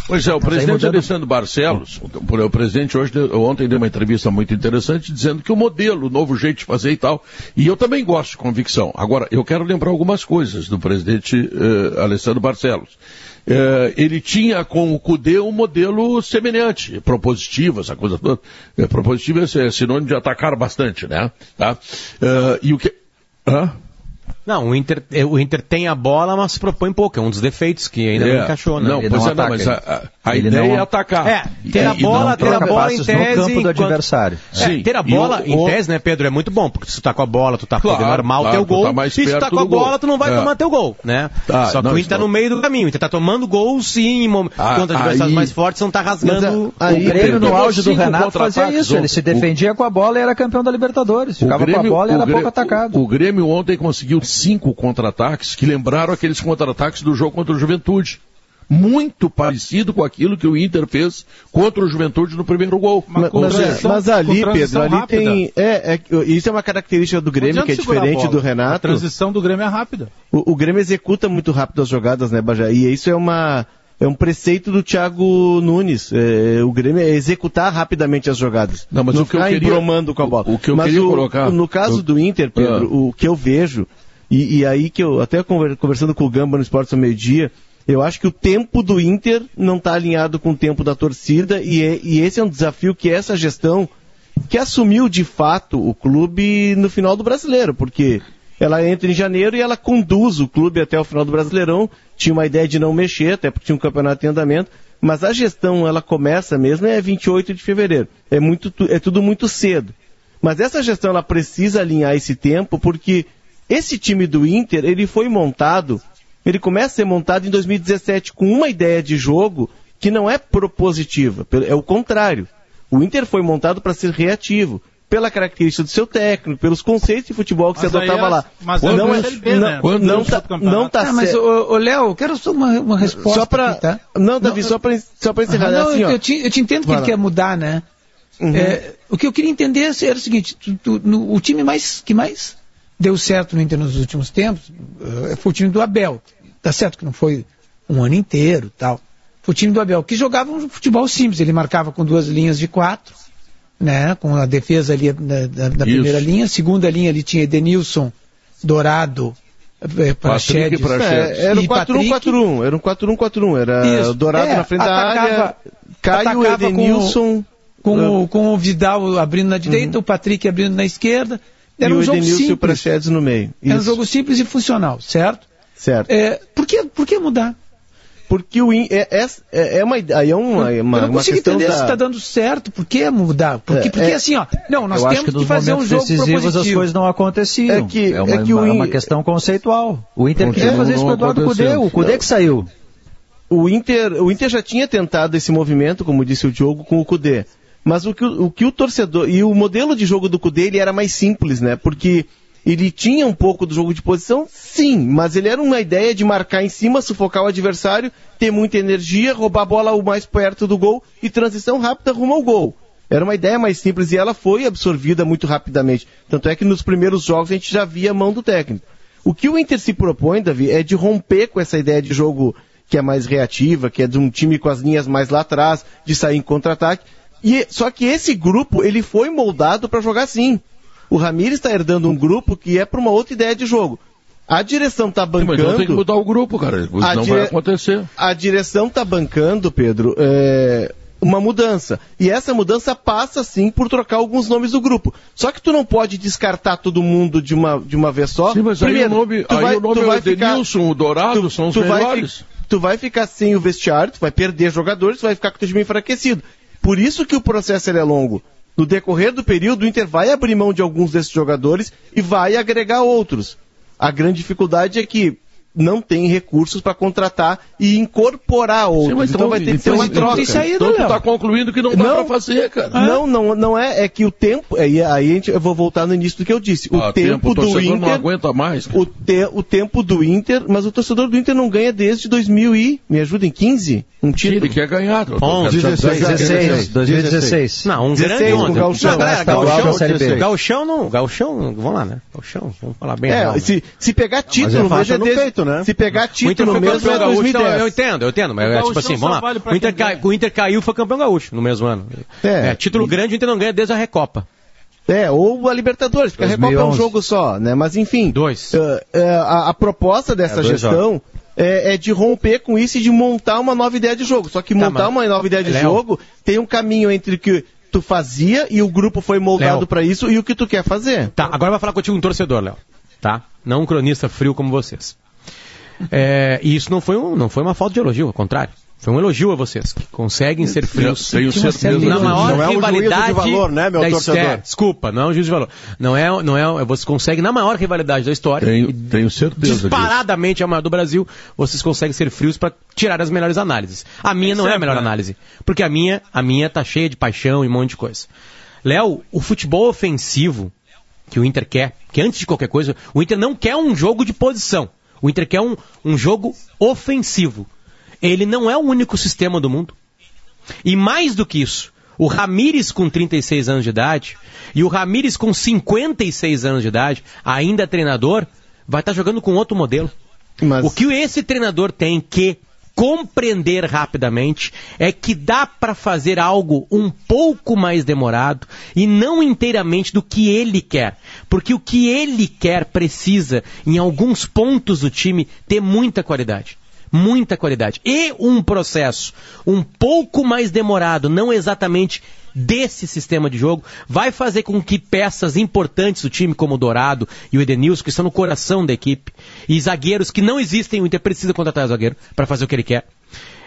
Pois é, o presidente Alessandro Barcelos, o presidente hoje, ontem deu uma entrevista muito interessante dizendo que o modelo, o novo jeito de fazer e tal, e eu também gosto de convicção. Agora, eu quero lembrar algumas coisas do presidente uh, Alessandro Barcelos. Uh, ele tinha com o CUDE um modelo semelhante, propositivo, essa coisa toda. Uh, propositivo é sinônimo de atacar bastante, né? Tá? Uh, e o que... Hã? Não, o Inter, é, o Inter tem a bola, mas se propõe pouco. É um dos defeitos que ainda é. não encaixou, né? Não, ele pois não é, não, mas a, a, a ideia não... é atacar. É, ter a bola, ter a bola em tese... no campo do adversário. É, Sim. ter a bola o, em tese, né, Pedro, é muito bom, porque se tu tá com a bola, tu tá claro, podendo armar claro, o teu gol, tá e se tu tá com a bola, gol. tu não vai é. tomar teu gol, né? Tá, Só que o Inter tá no meio do caminho, o Inter tá tomando gol, sim, ah, contra adversários mais fortes, não tá rasgando... Aí, o Grêmio, no auge do Renato, fazia isso, ele se defendia com a bola e era campeão da Libertadores. Ficava com a bola e era pouco atacado. O Grêmio ontem conseguiu cinco contra contra-ataques que lembraram aqueles contra-ataques do jogo contra o Juventude. Muito parecido com aquilo que o Inter fez contra o Juventude no primeiro gol. Mas, mas, mas ali, Pedro, ali rápida. tem. É, é, isso é uma característica do Grêmio que é diferente do Renato. A transição do Grêmio é rápida. O, o Grêmio executa muito rápido as jogadas, né, Bajá? E isso é uma é um preceito do Thiago Nunes. É, o Grêmio é executar rapidamente as jogadas. Não, mas não o que eu queria, com a bola. O, o que eu mas queria o, colocar. No caso do Inter, Pedro, ah. o que eu vejo e, e aí que eu, até conversando com o Gamba no Esportes ao meio-dia, eu acho que o tempo do Inter não está alinhado com o tempo da torcida e, é, e, esse é um desafio que essa gestão, que assumiu de fato o clube no final do brasileiro, porque ela entra em janeiro e ela conduz o clube até o final do Brasileirão. Tinha uma ideia de não mexer, até porque tinha um campeonato em andamento, mas a gestão ela começa mesmo é 28 de fevereiro. É, muito, é tudo muito cedo. Mas essa gestão ela precisa alinhar esse tempo porque esse time do Inter, ele foi montado, ele começa a ser montado em 2017 com uma ideia de jogo que não é propositiva, é o contrário. O Inter foi montado para ser reativo, pela característica do seu técnico, pelos conceitos de futebol que mas você adotava é, lá. Mas não, é, não, né? não, tá, não tá ah, Mas, ô, Léo, quero só uma, uma resposta Só para, tá? Não, Davi, não, só para só pra encerrar. Não, assim, eu, eu, te, eu, te, entendo que ele quer mudar, né? Uhum. É, o que eu queria entender era o seguinte, tu, tu, no, o time mais, que mais deu certo no Inter nos últimos tempos uh, foi o time do Abel. Tá certo que não foi um ano inteiro tal. Foi o time do Abel, que jogava um futebol simples. Ele marcava com duas linhas de quatro, né? Com a defesa ali da, da, da primeira linha. Segunda linha ali tinha Edenilson, Dourado, é, Praxedes. É, era um 4-1-4-1, era um 4-1-4-1, era Isso. Dourado é, na frente da área, Caio, Edenilson... Com, com, o, com o Vidal abrindo na direita, uhum. o Patrick abrindo na esquerda. Era e um o jogo Edenilson simples. e o Praxedes no meio. Isso. Era um jogo simples e funcional, certo? Certo. É, por, que, por que mudar? Porque o é, é, é, é uma aí é uma, eu, uma, eu não consigo entender da... se está dando certo. Por que mudar? Porque, é, porque é, assim, ó, não, nós temos que, que fazer um jogo decisivos as coisas não aconteciam. É que é uma, é que uma, uma questão conceitual. O Inter queria fazer isso com o Eduardo Cudê, o Cudê que saiu. O Inter, o Inter já tinha tentado esse movimento, como disse o Diogo, com o Cudê. Mas o que o, que o torcedor e o modelo de jogo do Cudê ele era mais simples, né? Porque ele tinha um pouco do jogo de posição, sim, mas ele era uma ideia de marcar em cima, sufocar o adversário, ter muita energia, roubar a bola o mais perto do gol e transição rápida rumo ao gol. Era uma ideia mais simples e ela foi absorvida muito rapidamente. Tanto é que nos primeiros jogos a gente já via a mão do técnico. O que o Inter se propõe, Davi, é de romper com essa ideia de jogo que é mais reativa, que é de um time com as linhas mais lá atrás, de sair em contra-ataque. E só que esse grupo ele foi moldado para jogar assim. O Ramires está herdando um grupo que é para uma outra ideia de jogo. A direção está bancando. Mas tem que mudar o grupo, cara. Isso não dire... vai acontecer. A direção está bancando, Pedro, é... uma mudança. E essa mudança passa, sim, por trocar alguns nomes do grupo. Só que tu não pode descartar todo mundo de uma, de uma vez só. Sim, mas Primeiro, aí o nome, aí vai, o nome é o Edenilson, ficar... o Dourado, tu, são os tu melhores. Vai, tu vai ficar sem o vestiário, tu vai perder jogadores, tu vai ficar com o teu time enfraquecido. Por isso que o processo é longo no decorrer do período, o Inter vai abrir mão de alguns desses jogadores e vai agregar outros. A grande dificuldade é que não tem recursos para contratar e incorporar outros. Sim, então, então vai ter que ser uma troca. então tu está concluindo que não dá para fazer, cara. Não, não, não é. É que o tempo. Aí, aí a gente, eu vou voltar no início do que eu disse. O ah, tempo, tempo do Inter. não aguenta mais. O, te, o tempo do Inter, mas o torcedor do Inter não ganha desde 2000 e. Me ajudem, 15? Um título. Ele quer ganhar. 11, 16, 16, 2016. Não, um 16 grande com o Galchão. Galchão não. Galchão, vamos lá, né? Galchão, vamos falar bem. É, se, se pegar título, mas é, desde, peito, né? Se pegar título mesmo é 2010. Não, eu entendo, eu entendo, mas é tipo assim, vamos lá. Vale o, Inter cai, o Inter caiu foi campeão gaúcho no mesmo ano. É. é título grande o Inter não ganha desde a Recopa. É, ou a Libertadores, porque 2011. a Recopa é um jogo só, né? Mas enfim. Dois. Uh, uh, a, a, proposta dessa é, gestão é, é, de romper com isso e de montar uma nova ideia de jogo. Só que tá, montar uma nova ideia de Léo. jogo tem um caminho entre o que tu fazia e o grupo foi moldado para isso e o que tu quer fazer. Tá, agora vai falar contigo um torcedor, Léo. Tá? Não um cronista frio como vocês. É, e isso não foi, um, não foi uma falta de elogio, ao contrário. Foi um elogio a vocês, que conseguem ser frios. Tenho certeza. Na maior não é rivalidade de valor, né, meu torcedor? história. Desculpa, não é um juízo de valor. Não é, não é, vocês conseguem, na maior rivalidade da história, tenho, tenho certeza disparadamente a maior do Brasil, vocês conseguem ser frios para tirar as melhores análises. A minha não é a melhor né? análise, porque a minha, a minha tá cheia de paixão e um monte de coisa. Léo, o futebol ofensivo que o Inter quer, que antes de qualquer coisa, o Inter não quer um jogo de posição. O Inter quer um, um jogo ofensivo. Ele não é o único sistema do mundo. E mais do que isso, o Ramires com 36 anos de idade e o Ramires com 56 anos de idade, ainda treinador, vai estar jogando com outro modelo. Mas... O que esse treinador tem que compreender rapidamente é que dá para fazer algo um pouco mais demorado e não inteiramente do que ele quer. Porque o que ele quer precisa, em alguns pontos do time, ter muita qualidade muita qualidade. E um processo um pouco mais demorado, não exatamente desse sistema de jogo, vai fazer com que peças importantes do time, como o Dourado e o Edenilson, que estão no coração da equipe, e zagueiros que não existem, o Inter precisa contratar zagueiro para fazer o que ele quer,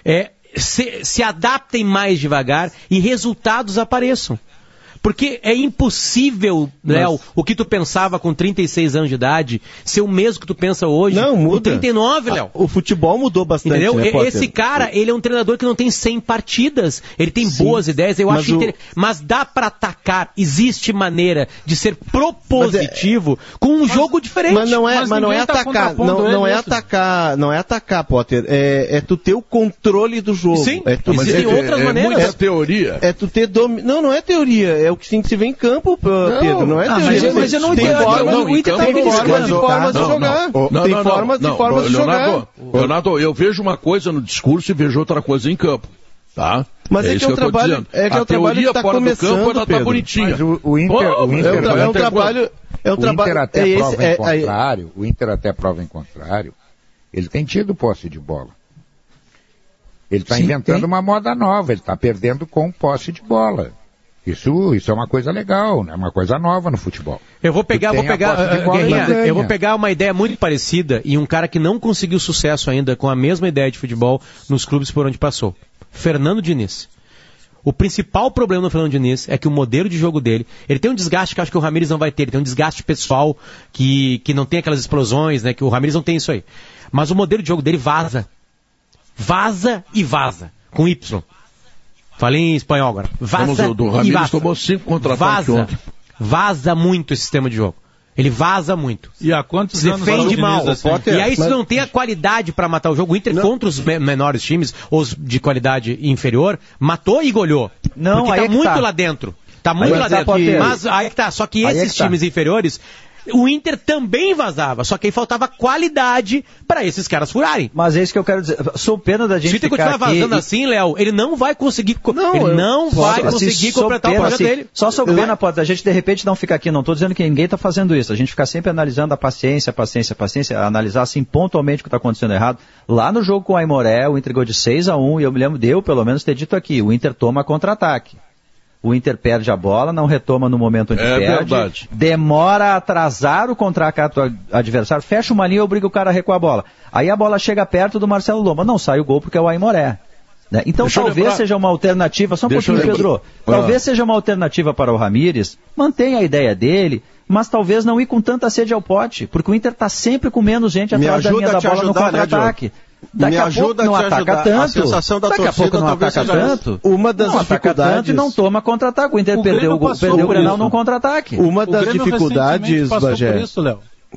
é, se, se adaptem mais devagar e resultados apareçam. Porque é impossível, Léo, o que tu pensava com 36 anos de idade, ser o mesmo que tu pensa hoje. Não, muda. Com 39, Léo. O futebol mudou bastante. Entendeu? Né, Esse cara, ele é um treinador que não tem 100 partidas. Ele tem Sim, boas ideias, eu mas acho o... inter... Mas dá para atacar, existe maneira de ser propositivo é... com um mas, jogo diferente. Mas não é, mas, mas não é tá atacar, não, não é atacar, não é atacar, Potter. É, é tu ter o controle do jogo. Sim, é tu, existem é, outras é, maneiras. É muita teoria. É tu ter dom... Não, não é teoria, é o que tem que se ver em campo, Pedro, não é ah, mas, mas eu não entendo. Forma, não, o Inter tá tem formas e formas de jogar. Tem formas e formas de jogar. Leonardo, eu vejo uma coisa no discurso e vejo outra coisa em campo. Tá? Mas é, é que é o trabalho, é que é o trabalho que tá começando, campo, ela tá bonitinha. Mas o, o Inter, Pô, o Inter é, um, é um trabalho, é um trabalho, Inter até é prova esse, em contrário, o Inter até prova em contrário, ele tem tido posse de bola. Ele está inventando tem. uma moda nova, ele está perdendo com posse de bola. Isso, isso é uma coisa legal, né? Uma coisa nova no futebol. Eu vou pegar, vou pegar, uh, Guerrinha, eu vou pegar uma ideia muito parecida e um cara que não conseguiu sucesso ainda com a mesma ideia de futebol nos clubes por onde passou. Fernando Diniz. O principal problema do Fernando Diniz é que o modelo de jogo dele, ele tem um desgaste que acho que o Ramires não vai ter, ele tem um desgaste pessoal que, que não tem aquelas explosões, né? Que o Ramires não tem isso aí. Mas o modelo de jogo dele vaza. Vaza e vaza. Com Y. Falei em espanhol agora. Vaza do Ramires e vaza. tomou cinco contra-ataques ontem. Vaza muito esse sistema de jogo. Ele vaza muito. E há quantos Se defende mal. Assim? E aí, se não tem a qualidade para matar o jogo, o Inter não. contra os menores times, os de qualidade inferior, matou e golhou. Não, Porque tá é muito tá. lá dentro. Tá muito aí lá dentro. Mas aí que tá. Só que esses é que tá. times inferiores o Inter também vazava, só que aí faltava qualidade para esses caras furarem. Mas é isso que eu quero dizer. Sou pena da gente Se o Inter continuar vazando e... assim, Léo, ele não vai conseguir, não, ele não vai conseguir completar pena, o projeto assim, dele. Só sou pena, pode, a gente de repente não fica aqui, não estou dizendo que ninguém está fazendo isso, a gente fica sempre analisando a paciência, paciência, paciência, analisar assim pontualmente o que está acontecendo errado. Lá no jogo com o Aimoré, o Inter ganhou de 6 a 1 e eu me lembro de eu, pelo menos, ter dito aqui, o Inter toma contra-ataque o Inter perde a bola, não retoma no momento onde é perde, verdade. demora a atrasar o contra-ataque adversário, fecha uma linha e obriga o cara a recuar a bola. Aí a bola chega perto do Marcelo Loma, não sai o gol porque é o Aimoré. Né? Então Deixa talvez seja uma alternativa, só um Deixa pouquinho, Pedro, talvez ah. seja uma alternativa para o Ramires, mantenha a ideia dele, mas talvez não ir com tanta sede ao pote, porque o Inter está sempre com menos gente atrás da linha da bola ajudar, no né, contra-ataque. Né, Daqui me ajuda a pouco não ataca ajudar. tanto. A sensação da Daqui torcida, a pouco não ataca tanto. Uma das não dificuldades não toma contra-ataque. O Inter o perdeu, o, perdeu o Grenal num contra-ataque. Uma das dificuldades, Bagé.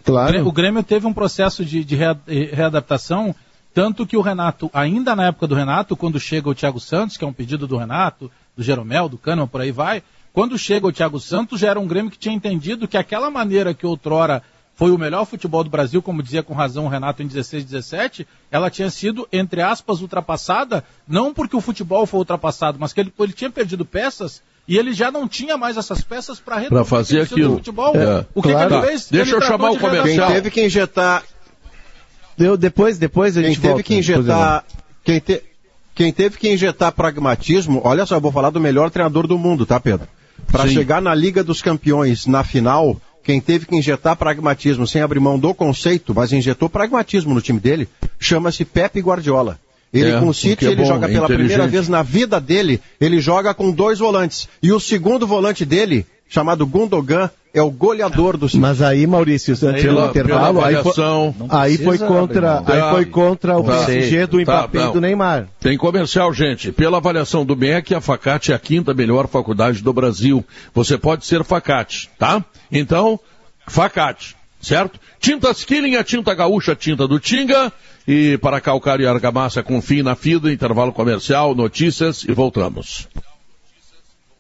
Claro. O Grêmio teve um processo de, de readaptação, tanto que o Renato, ainda na época do Renato, quando chega o Thiago Santos, que é um pedido do Renato, do Jeromel, do Kahneman, por aí vai, quando chega o Thiago Santos, já era um Grêmio que tinha entendido que aquela maneira que outrora foi o melhor futebol do Brasil, como dizia com razão o Renato em 16, 17, ela tinha sido, entre aspas, ultrapassada, não porque o futebol foi ultrapassado, mas que ele, ele tinha perdido peças e ele já não tinha mais essas peças para fazer aquilo. Futebol. É, o que, claro. que ele fez? Deixa ele eu chamar o comercial. Quem teve que injetar... Deu, depois, depois a gente Quem teve que injetar... Quem, te... Quem teve que injetar pragmatismo, olha só, eu vou falar do melhor treinador do mundo, tá, Pedro? Para chegar na Liga dos Campeões, na final, quem teve que injetar pragmatismo sem abrir mão do conceito, mas injetou pragmatismo no time dele, chama-se Pepe Guardiola. Ele é, com o City, é ele bom, joga pela primeira vez na vida dele, ele joga com dois volantes. E o segundo volante dele, chamado Gundogan, é o goleador do Mas aí, Maurício, pelo intervalo, aí, foi, aí foi contra, aí foi contra o tá, PSG do tá, Mbappé tá, e do Neymar. Tem comercial, gente. Pela avaliação do MEC, a Facate é a quinta melhor faculdade do Brasil. Você pode ser Facate, tá? Então, Facate, certo? Tintas Killing, a tinta gaúcha, a tinta do Tinga. E para calcário e argamassa, confie na FIDA, intervalo comercial, notícias e voltamos.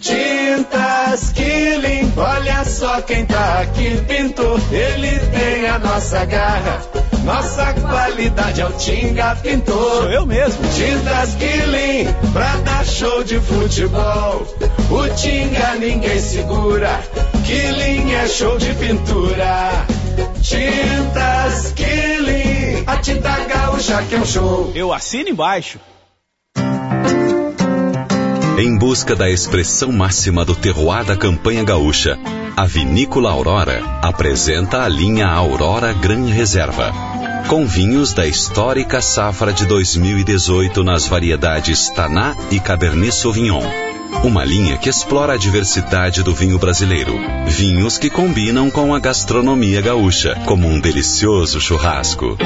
Tintas Killing, olha só quem tá aqui, pintor. Ele tem a nossa garra. Nossa qualidade é o Tinga Pintor. Sou eu mesmo. Tintas Killing, pra dar show de futebol. O Tinga ninguém segura. Killing é show de pintura. Tintas Killing, a tinta gaúcha que é um show. Eu assino embaixo. Em busca da expressão máxima do terroir da campanha gaúcha, a Vinícola Aurora apresenta a linha Aurora Gran Reserva. Com vinhos da histórica safra de 2018 nas variedades Taná e Cabernet Sauvignon. Uma linha que explora a diversidade do vinho brasileiro. Vinhos que combinam com a gastronomia gaúcha, como um delicioso churrasco.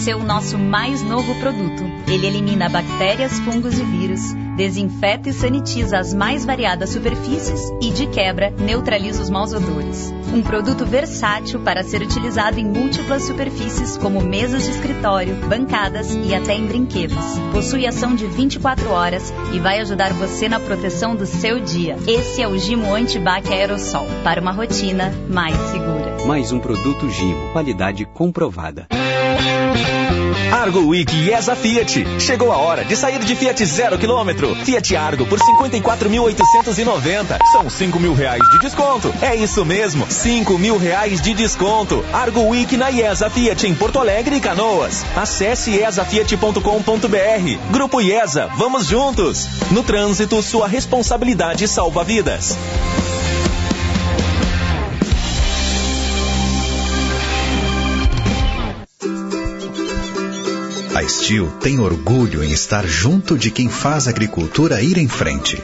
Você o nosso mais novo produto. Ele elimina bactérias, fungos e vírus, desinfeta e sanitiza as mais variadas superfícies e, de quebra, neutraliza os maus odores. Um produto versátil para ser utilizado em múltiplas superfícies, como mesas de escritório, bancadas e até em brinquedos. Possui ação de 24 horas e vai ajudar você na proteção do seu dia. Esse é o Gimo Antibac Aerosol, para uma rotina mais segura. Mais um produto Gimo, qualidade comprovada. Argo Week IESA Fiat. Chegou a hora de sair de Fiat zero quilômetro. Fiat Argo por 54.890. São 5 mil reais de desconto. É isso mesmo, 5 mil reais de desconto. Argo Week na IESA Fiat em Porto Alegre e Canoas. Acesse iesafiat.com.br. Grupo IESA, vamos juntos. No trânsito, sua responsabilidade salva vidas. Steel tem orgulho em estar junto de quem faz a agricultura ir em frente.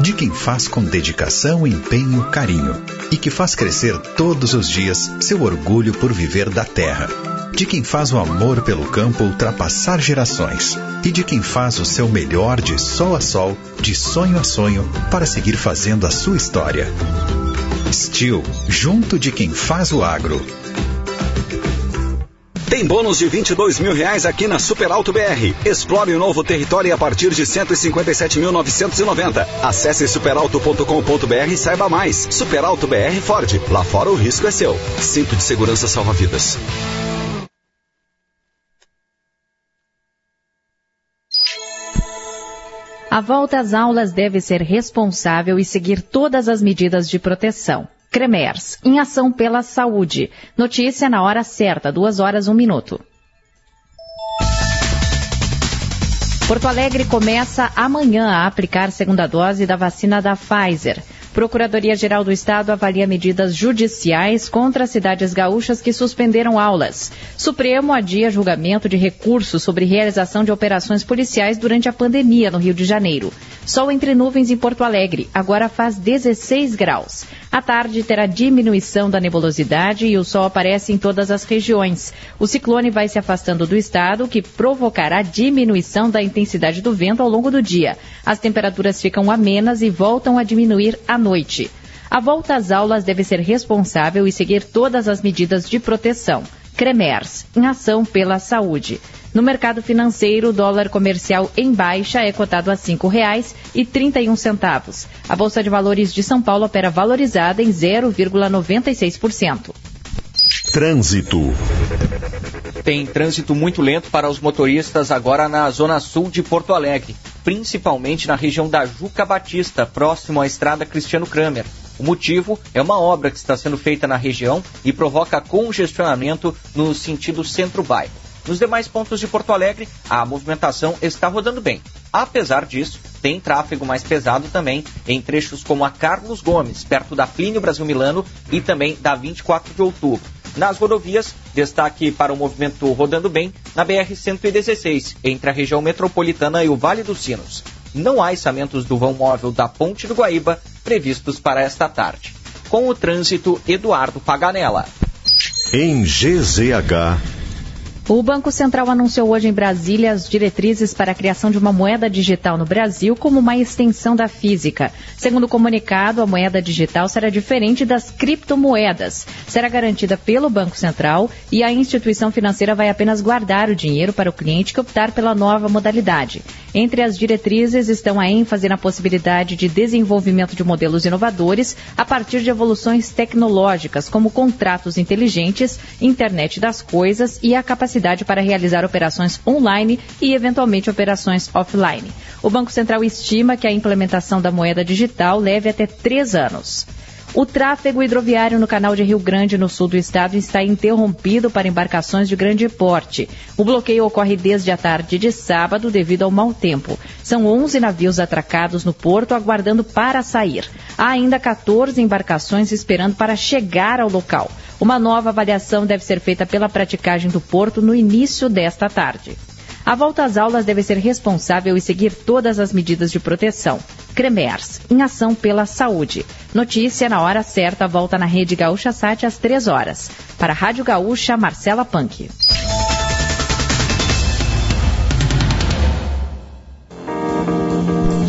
De quem faz com dedicação, empenho, carinho. E que faz crescer todos os dias seu orgulho por viver da terra. De quem faz o amor pelo campo ultrapassar gerações. E de quem faz o seu melhor de sol a sol, de sonho a sonho, para seguir fazendo a sua história. Steel, junto de quem faz o agro. Tem bônus de 22 mil reais aqui na Super Alto BR. Explore o novo território a partir de 157.990. Acesse superalto.com.br e saiba mais. Super Alto BR Ford. Lá fora o risco é seu. Cinto de segurança salva vidas. A volta às aulas deve ser responsável e seguir todas as medidas de proteção. Cremers, em ação pela saúde. Notícia na hora certa, duas horas, um minuto. Porto Alegre começa amanhã a aplicar segunda dose da vacina da Pfizer. Procuradoria-Geral do Estado avalia medidas judiciais contra as cidades gaúchas que suspenderam aulas. Supremo adia julgamento de recurso sobre realização de operações policiais durante a pandemia no Rio de Janeiro. Sol entre nuvens em Porto Alegre, agora faz 16 graus. À tarde terá diminuição da nebulosidade e o sol aparece em todas as regiões. O ciclone vai se afastando do estado, que provocará diminuição da intensidade do vento ao longo do dia. As temperaturas ficam amenas e voltam a diminuir à noite. A volta às aulas deve ser responsável e seguir todas as medidas de proteção. Cremers, em ação pela saúde. No mercado financeiro, o dólar comercial em baixa é cotado a R$ 5,31. A Bolsa de Valores de São Paulo opera valorizada em 0,96%. Trânsito. Tem trânsito muito lento para os motoristas agora na zona sul de Porto Alegre, principalmente na região da Juca Batista, próximo à estrada Cristiano Kramer. O motivo é uma obra que está sendo feita na região e provoca congestionamento no sentido centro-bairro. Nos demais pontos de Porto Alegre, a movimentação está rodando bem. Apesar disso, tem tráfego mais pesado também em trechos como a Carlos Gomes, perto da Plínio Brasil Milano e também da 24 de outubro. Nas rodovias, destaque para o movimento rodando bem na BR-116, entre a região metropolitana e o Vale dos Sinos. Não há içamentos do vão móvel da Ponte do Guaíba previstos para esta tarde. Com o trânsito, Eduardo Paganella. Em GZH. O Banco Central anunciou hoje em Brasília as diretrizes para a criação de uma moeda digital no Brasil como uma extensão da física. Segundo o comunicado, a moeda digital será diferente das criptomoedas. Será garantida pelo Banco Central e a instituição financeira vai apenas guardar o dinheiro para o cliente que optar pela nova modalidade. Entre as diretrizes estão a ênfase na possibilidade de desenvolvimento de modelos inovadores a partir de evoluções tecnológicas, como contratos inteligentes, internet das coisas e a capacidade capacidade para realizar operações online e, eventualmente, operações offline. O Banco Central estima que a implementação da moeda digital leve até três anos. O tráfego hidroviário no canal de Rio Grande, no sul do estado, está interrompido para embarcações de grande porte. O bloqueio ocorre desde a tarde de sábado devido ao mau tempo. São 11 navios atracados no porto aguardando para sair. Há ainda 14 embarcações esperando para chegar ao local. Uma nova avaliação deve ser feita pela praticagem do porto no início desta tarde. A volta às aulas deve ser responsável e seguir todas as medidas de proteção. Cremers, em ação pela saúde. Notícia na hora certa, volta na Rede Gaúcha Sat às 3 horas. Para a Rádio Gaúcha, Marcela Punk.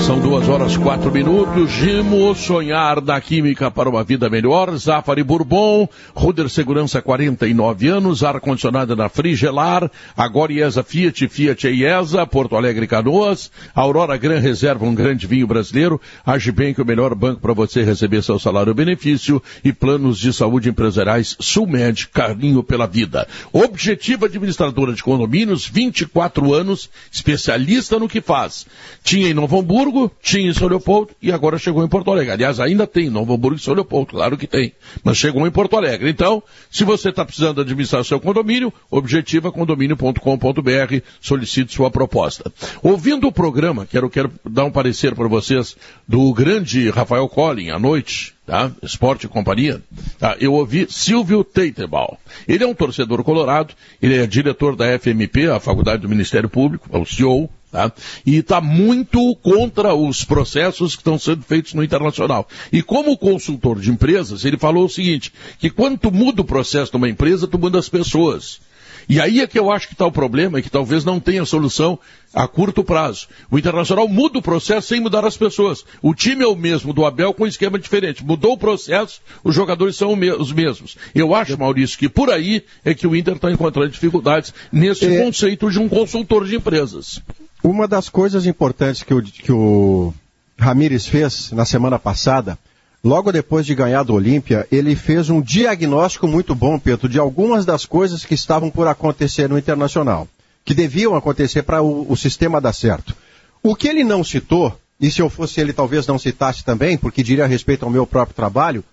São duas horas quatro minutos. Gimo, sonhar da química para uma vida melhor. Zafari Bourbon, Ruder Segurança 49 anos, ar-condicionado na Frigelar, agora IESA Fiat, Fiat IESA, Porto Alegre Canoas, Aurora Gran Reserva, um grande vinho brasileiro, Agibank, o melhor banco para você receber seu salário benefício e planos de saúde empresariais Sulmed, carinho pela vida. Objetiva administradora de condomínios, 24 anos, especialista no que faz. Tinha em Novo Hamburgo, Hamburgo, tinha em São Leopoldo e agora chegou em Porto Alegre. Aliás, ainda tem Novo Hamburgo e São Leopoldo, claro que tem. Mas chegou em Porto Alegre. Então, se você está precisando administrar seu condomínio, objetiva condomínio.com.br, solicite sua proposta. Ouvindo o programa, quero, quero dar um parecer para vocês do grande Rafael Collin à noite, tá? Esporte e Companhia, tá? Eu ouvi Silvio Teitebal. Ele é um torcedor colorado, ele é diretor da FMP, a Faculdade do Ministério Público, é o CEO, Tá? E está muito contra os processos que estão sendo feitos no internacional. E como consultor de empresas, ele falou o seguinte, que quando tu muda o processo de uma empresa, tu muda as pessoas. E aí é que eu acho que está o problema, e que talvez não tenha solução a curto prazo. O Internacional muda o processo sem mudar as pessoas. O time é o mesmo do Abel com um esquema diferente. Mudou o processo, os jogadores são os mesmos. Eu acho, Maurício, que por aí é que o Inter está encontrando dificuldades nesse é... conceito de um consultor de empresas. Uma das coisas importantes que o, que o Ramires fez na semana passada, logo depois de ganhar do Olímpia, ele fez um diagnóstico muito bom, Pedro, de algumas das coisas que estavam por acontecer no Internacional, que deviam acontecer para o, o sistema dar certo. O que ele não citou, e se eu fosse ele talvez não citasse também, porque diria a respeito ao meu próprio trabalho,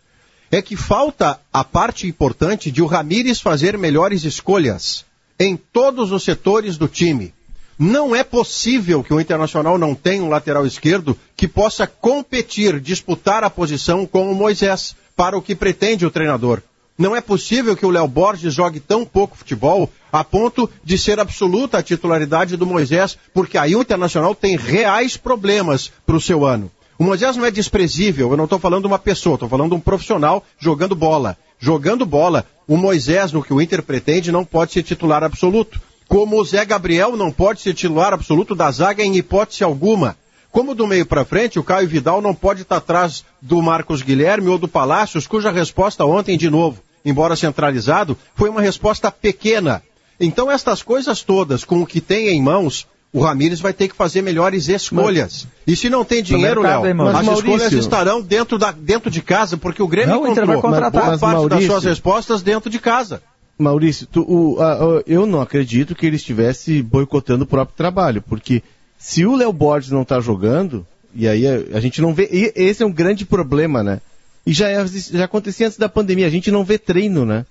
é que falta a parte importante de o Ramires fazer melhores escolhas em todos os setores do time não é possível que o Internacional não tenha um lateral esquerdo que possa competir, disputar a posição com o Moisés, para o que pretende o treinador. Não é possível que o Léo Borges jogue tão pouco futebol a ponto de ser absoluta a titularidade do Moisés, porque aí o Internacional tem reais problemas para o seu ano. O Moisés não é desprezível, eu não estou falando de uma pessoa, estou falando de um profissional jogando bola. Jogando bola, o Moisés, no que o Inter pretende, não pode ser titular absoluto. Como o Zé Gabriel não pode ser titular absoluto da zaga em hipótese alguma. Como do meio para frente, o Caio Vidal não pode estar atrás do Marcos Guilherme ou do Palácios, cuja resposta ontem, de novo, embora centralizado, foi uma resposta pequena. Então, estas coisas todas, com o que tem em mãos, o Ramires vai ter que fazer melhores escolhas. Mas, e se não tem dinheiro, Léo, as Maurício, escolhas estarão dentro, da, dentro de casa, porque o Grêmio não, contratar. boa parte Maurício, das suas respostas dentro de casa. Maurício, tu, o, a, a, eu não acredito que ele estivesse boicotando o próprio trabalho, porque se o Léo Borges não está jogando, e aí a, a, gente não vê, e esse é um grande problema, né? E já, é, já acontecia antes da pandemia, a gente não vê treino, né?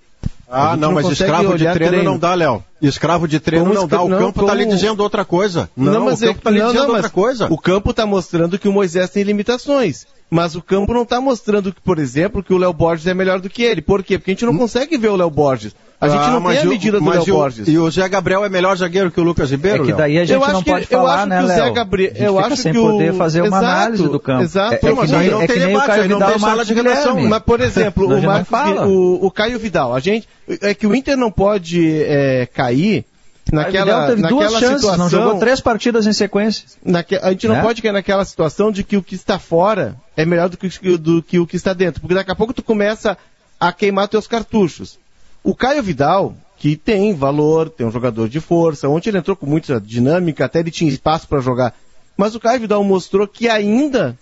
Ah, não, não, mas escravo de treino, treino, não dá, Léo. Escravo de treino como não dá. O não, campo está lhe dizendo outra coisa. Não, não mas o campo está é, lhe dizendo outra coisa. O campo está mostrando que o Moisés tem limitações. Mas o campo não está mostrando, por exemplo, que o Léo Borges é melhor do que ele. Por quê? Porque a gente não hum. consegue ver o Léo Borges. A gente ah, não tem a medida do Léo Borges. E o Zé Gabriel é melhor zagueiro que o Lucas Ribeiro? É que daí a gente não pode que, falar, né, Léo? Zé Gabriel, eu acho sem que o... poder fazer uma exato, análise do campo. Exato. É, é que, nem, não é que nem o Caio Vidal e o de relação. Mas, por exemplo, o, Marcos, o, o, Caio Vidal, a gente, é que o Inter não pode é, cair naquela, teve naquela duas chances, situação, não jogou três partidas em sequência. Naque, a gente não Né? pode cair naquela situação de que o que está fora é melhor do que, do que o que está dentro. Porque daqui a pouco tu começa a queimar teus cartuchos. O Caio Vidal, que tem valor, tem um jogador de força. Ontem ele entrou com muita dinâmica, até ele tinha espaço para jogar. Mas o Caio Vidal mostrou que ainda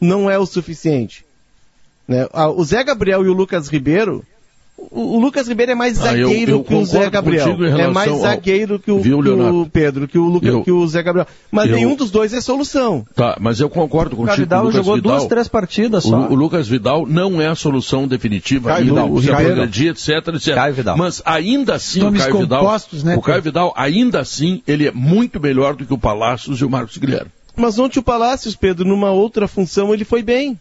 não é o suficiente. Né? O Zé Gabriel e o Lucas Ribeiro, o, o Lucas Ribeiro é mais Ah, eu- zagueiro eu que o Zé Gabriel. É mais ao- zagueiro que o, Viu, que o? Pedro, que o, Luca, Eu- que o Zé Gabriel. Mas eu- nenhum dos dois é solução. Tá, mas eu concordo contigo. Vidal o Lucas jogou Vidal, duas, três partidas só. O, o Lucas Vidal não é a solução definitiva. Caio Vidal, Ribeiro. progredir, etc, etc. Caio Vidal. Mas ainda assim Nomes o Caio Vidal, né, o Caio Vidal, ainda assim, ele é muito melhor do que o Palácios e o Marcos Guilherme. Mas ontem o Palácios, Pedro, numa outra função, ele foi bem.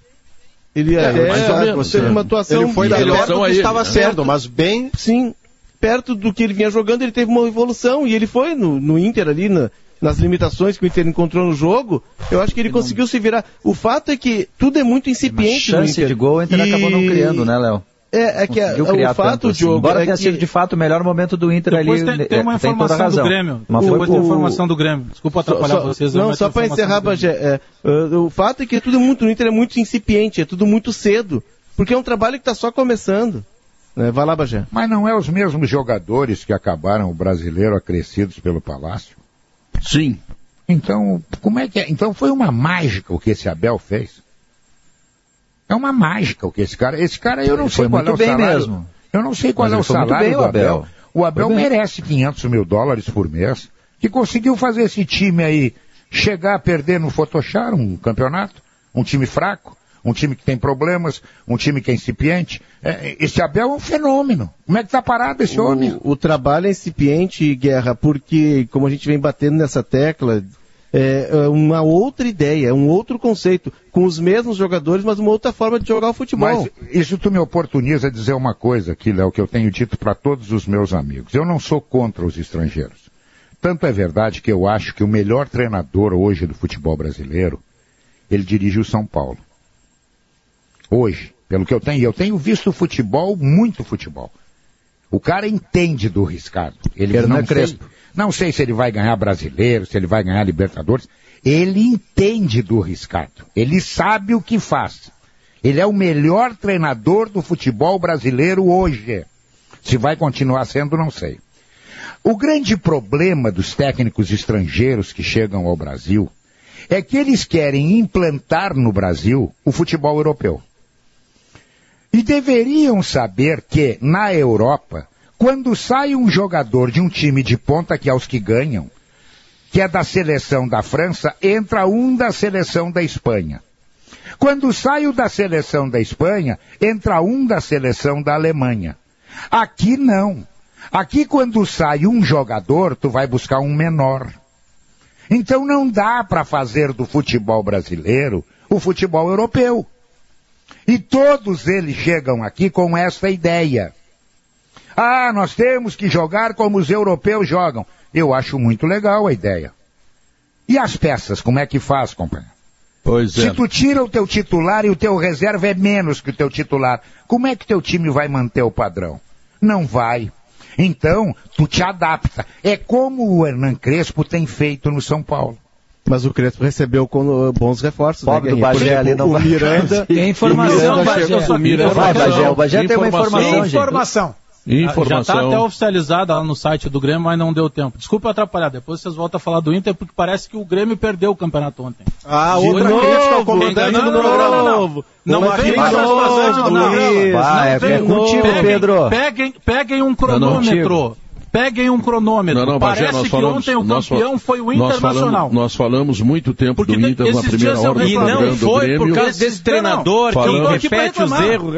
Ele É, até mais ou menos, teve é. uma atuação Ele foi melhor do a que ele, estava né? certo, mas bem. Sim, perto do que ele vinha jogando, ele teve uma evolução e ele foi no, no Inter ali, na- nas limitações que o Inter encontrou no jogo. Eu acho que ele conseguiu se virar. O fato é que tudo é muito incipiente no Chance Inter. de gol, o Inter E- acabou não criando, né, Léo? É, é que a- Conseguiu o fato, assim. Diogo, Embora é tenha que- sido de fato o melhor momento do Inter Depois ali. tem, tem uma é, tem informação do razão. Grêmio. Mas Depois foi tem o- informação do Grêmio. Desculpa atrapalhar Só- vocês. Não, só para encerrar, do. Bagé, é, é, o fato é que tudo muito no Inter é muito incipiente, é tudo muito cedo, porque é um trabalho que está só começando. Né? Vai lá, Bagé. Mas não é os mesmos jogadores que acabaram o brasileiro acrescidos pelo Palácio? Sim. Então, como é que é? Então foi uma mágica o que esse Abel fez. É uma mágica o que esse cara. Esse cara eu não Ele sei qual é o salário. mesmo. Eu não sei qual Mas é o salário bem, do Abel. Abel. O Abel merece 500 mil dólares por mês, que conseguiu fazer esse time aí chegar a perder no Photoshop um campeonato, um time fraco, um time que tem problemas, um time que é incipiente. É, esse Abel é um fenômeno. Como é que tá parado esse homem? O, o trabalho é incipiente, Guerra, porque, como a gente vem batendo nessa tecla, é é uma outra ideia, é um outro conceito, com os mesmos jogadores, mas uma outra forma de jogar o futebol. Mas isso tu me oportuniza a dizer uma coisa aqui, Léo, que eu tenho dito para todos os meus amigos. Eu não sou contra os estrangeiros. Tanto é verdade que eu acho que o melhor treinador hoje do futebol brasileiro, ele dirige o São Paulo. Hoje, pelo que eu tenho, eu tenho visto futebol, muito futebol. O cara entende do riscado. Ele Hernan não sei, Crespo. Não sei se ele vai ganhar brasileiro, se ele vai ganhar Libertadores. Ele entende do riscado. Ele sabe o que faz. Ele é o melhor treinador do futebol brasileiro hoje. Se vai continuar sendo, não sei. O grande problema dos técnicos estrangeiros que chegam ao Brasil é que eles querem implantar no Brasil o futebol europeu. E deveriam saber que, na Europa, quando sai um jogador de um time de ponta, que é os que ganham, que é da seleção da França, entra um da seleção da Espanha. Quando sai o da seleção da Espanha, entra um da seleção da Alemanha. Aqui não. Aqui quando sai um jogador, tu vai buscar um menor. Então não dá para fazer do futebol brasileiro o futebol europeu. E todos eles chegam aqui com essa ideia. Ah, nós temos que jogar como os europeus jogam. Eu acho muito legal a ideia. E as peças, como é que faz, companheiro? Pois é. Se tu tira o teu titular e o teu reserva é menos que o teu titular, como é que teu time vai manter o padrão? Não vai. Então, tu te adapta. É como o Hernan Crespo tem feito no São Paulo. Mas o Crespo recebeu com bons reforços. Pobre né, do? Bagé ali não o vai- Miranda. (laughs) Tem informação, o Miranda Bagé. chegou- O Miranda- Vai, Bagé, o Bagé tem uma informação, gente. Informação. Já está até oficializada lá no site do Grêmio, mas não deu tempo. Desculpa atrapalhar, depois vocês voltam a falar do Inter, porque parece que o Grêmio perdeu o campeonato ontem. Ah, De outra novo, crítica ao comandante não, do não, não, não, não. novo. Não Uma vem mais do novo, programa. Luiz. Não Vai, é vem- contigo, peguem, Pedro. Peguem, peguem um não, cronômetro. Peguem um cronômetro. Não, não, Bagé, Parece nós que falamos, ontem o nós campeão fal- foi o nós Internacional. falamos, nós falamos muito tempo Porque do Inter na primeira hora E não foi Grêmio. por causa desse treinador que eu tô que repete os erros.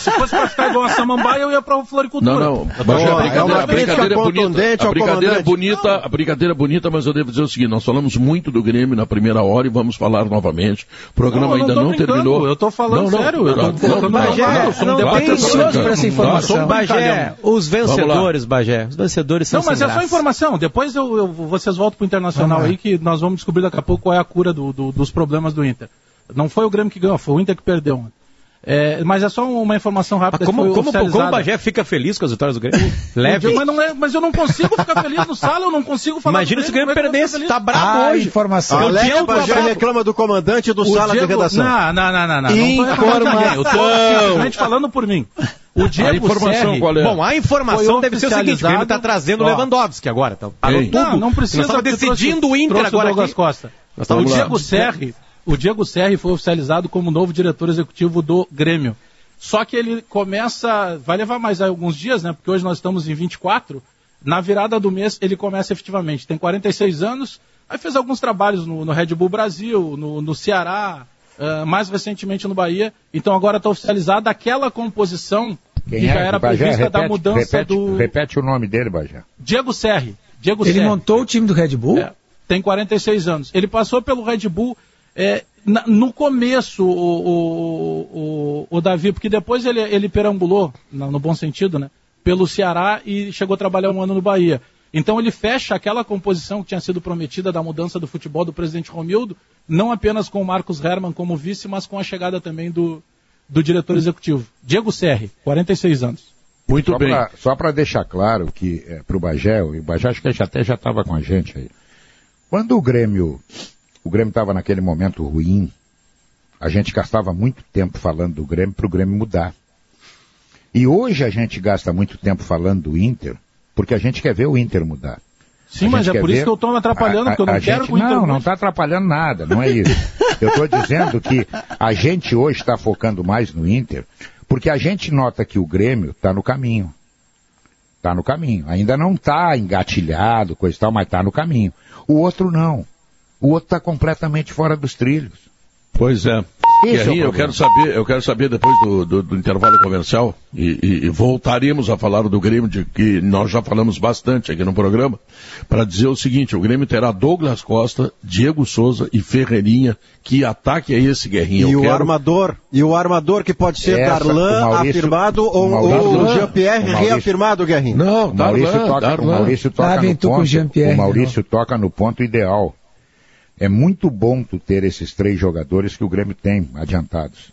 Se fosse pra ficar igual a Samambaia, eu ia pra floricultura. Não, não, Bagé, a reclamar. a brincadeira é bonita. A brincadeira é bonita, a brincadeira é bonita, mas eu devo dizer o seguinte, nós falamos muito do Grêmio na primeira hora e vamos falar novamente. O programa Não, não ainda não brincando, terminou. eu tô falando Não, não, sério, eu tô não, colocando não, não, Bagé, não, um não, não, ansioso não, pra essa não, informação. não, Bagé, lá. vencedores, Bagé. Os vencedores são Não, mas sem é só graça. informação. Depois eu, eu- vocês voltam pro Internacional Vamos aí que nós vamos descobrir daqui a pouco qual é a cura do- do- dos problemas do Inter. Não foi o Grêmio que ganhou, foi o Inter que perdeu. É, mas é só uma informação rápida. Mas como, como, como o Bagé fica feliz com as vitórias do Grêmio? (laughs) Leve. Mas, é, mas, eu não consigo ficar feliz no sala, eu não consigo falar Imagina se o Grêmio perdesse, tá bravo ah, hoje. informação. O Diego Bagé reclama do comandante do o sala Diego... de redação. Não, não, não, não. não. Informação. Eu tô simplesmente falando por mim. O Diego a informação Serri, qual é? Bom, a informação deve ser o seguinte, o Grêmio tá trazendo o Lewandowski agora. Tá, tudo. Não, não precisa. Nós decidindo trouxe, o Inter agora o Douglas Costa. o Diego Serri, o Diego Serri foi oficializado como novo diretor executivo do Grêmio. Só que ele começa, vai levar mais alguns dias, né? Porque hoje nós estamos em 24. Na virada do mês ele começa efetivamente. Tem 46 anos, aí fez alguns trabalhos no, no Red Bull Brasil, no, no Ceará, uh, mais recentemente no Bahia. Então agora está oficializada aquela composição Quem que é? já era Bajé, prevista repete, da mudança repete, do. Repete o nome dele, Bajé. Diego Serri. Diego ele Serri. montou o time do Red Bull? É, tem 46 anos. Ele passou pelo Red Bull é, na, no começo, o, o, o, o, Davi, porque depois ele, ele perambulou, no, no bom sentido, né? Pelo Ceará e chegou a trabalhar um ano no Bahia. Então ele fecha aquela composição que tinha sido prometida da mudança do futebol do presidente Romildo, não apenas com o Marcos Herman como vice, mas com a chegada também do, do diretor executivo. Diego Serri, 46 anos. Muito só bem. Pra, só para deixar claro que é, para o Bagé, o Bagé acho que até já estava com a gente aí. Quando o Grêmio o Grêmio estava naquele momento ruim. A gente gastava muito tempo falando do Grêmio para o Grêmio mudar. E hoje a gente gasta muito tempo falando do Inter, porque a gente quer ver o Inter mudar. Sim, mas é por ver... isso que eu estou me atrapalhando, a, a, porque eu não quero gente... que o Inter Não, não está atrapalhando nada, não é isso. eu estou dizendo que a gente hoje está focando mais no Inter, porque a gente nota que o Grêmio está no caminho. Está no caminho. Ainda não está engatilhado, coisa e tal, mas está no caminho. O outro não. O outro está completamente fora dos trilhos. Pois é. Guerrinha, é eu quero saber, eu quero saber depois do, do, do intervalo comercial e, e, e, voltaremos a falar do Grêmio, de que nós já falamos bastante aqui no programa, para dizer o seguinte: o Grêmio terá Douglas Costa, Diego Souza e Ferreirinha. Que ataque é esse, Guerrinha? E eu o quero... armador, e o armador que pode ser Essa, Darlan Maurício, afirmado ou o, o Jean-Pierre reafirmado, Guerrinha. Não, o Maurício Darlan, toca, Darlan. O Maurício toca ah, no ponto. O Maurício toca no ponto ideal. É muito bom tu ter esses três jogadores que o Grêmio tem adiantados.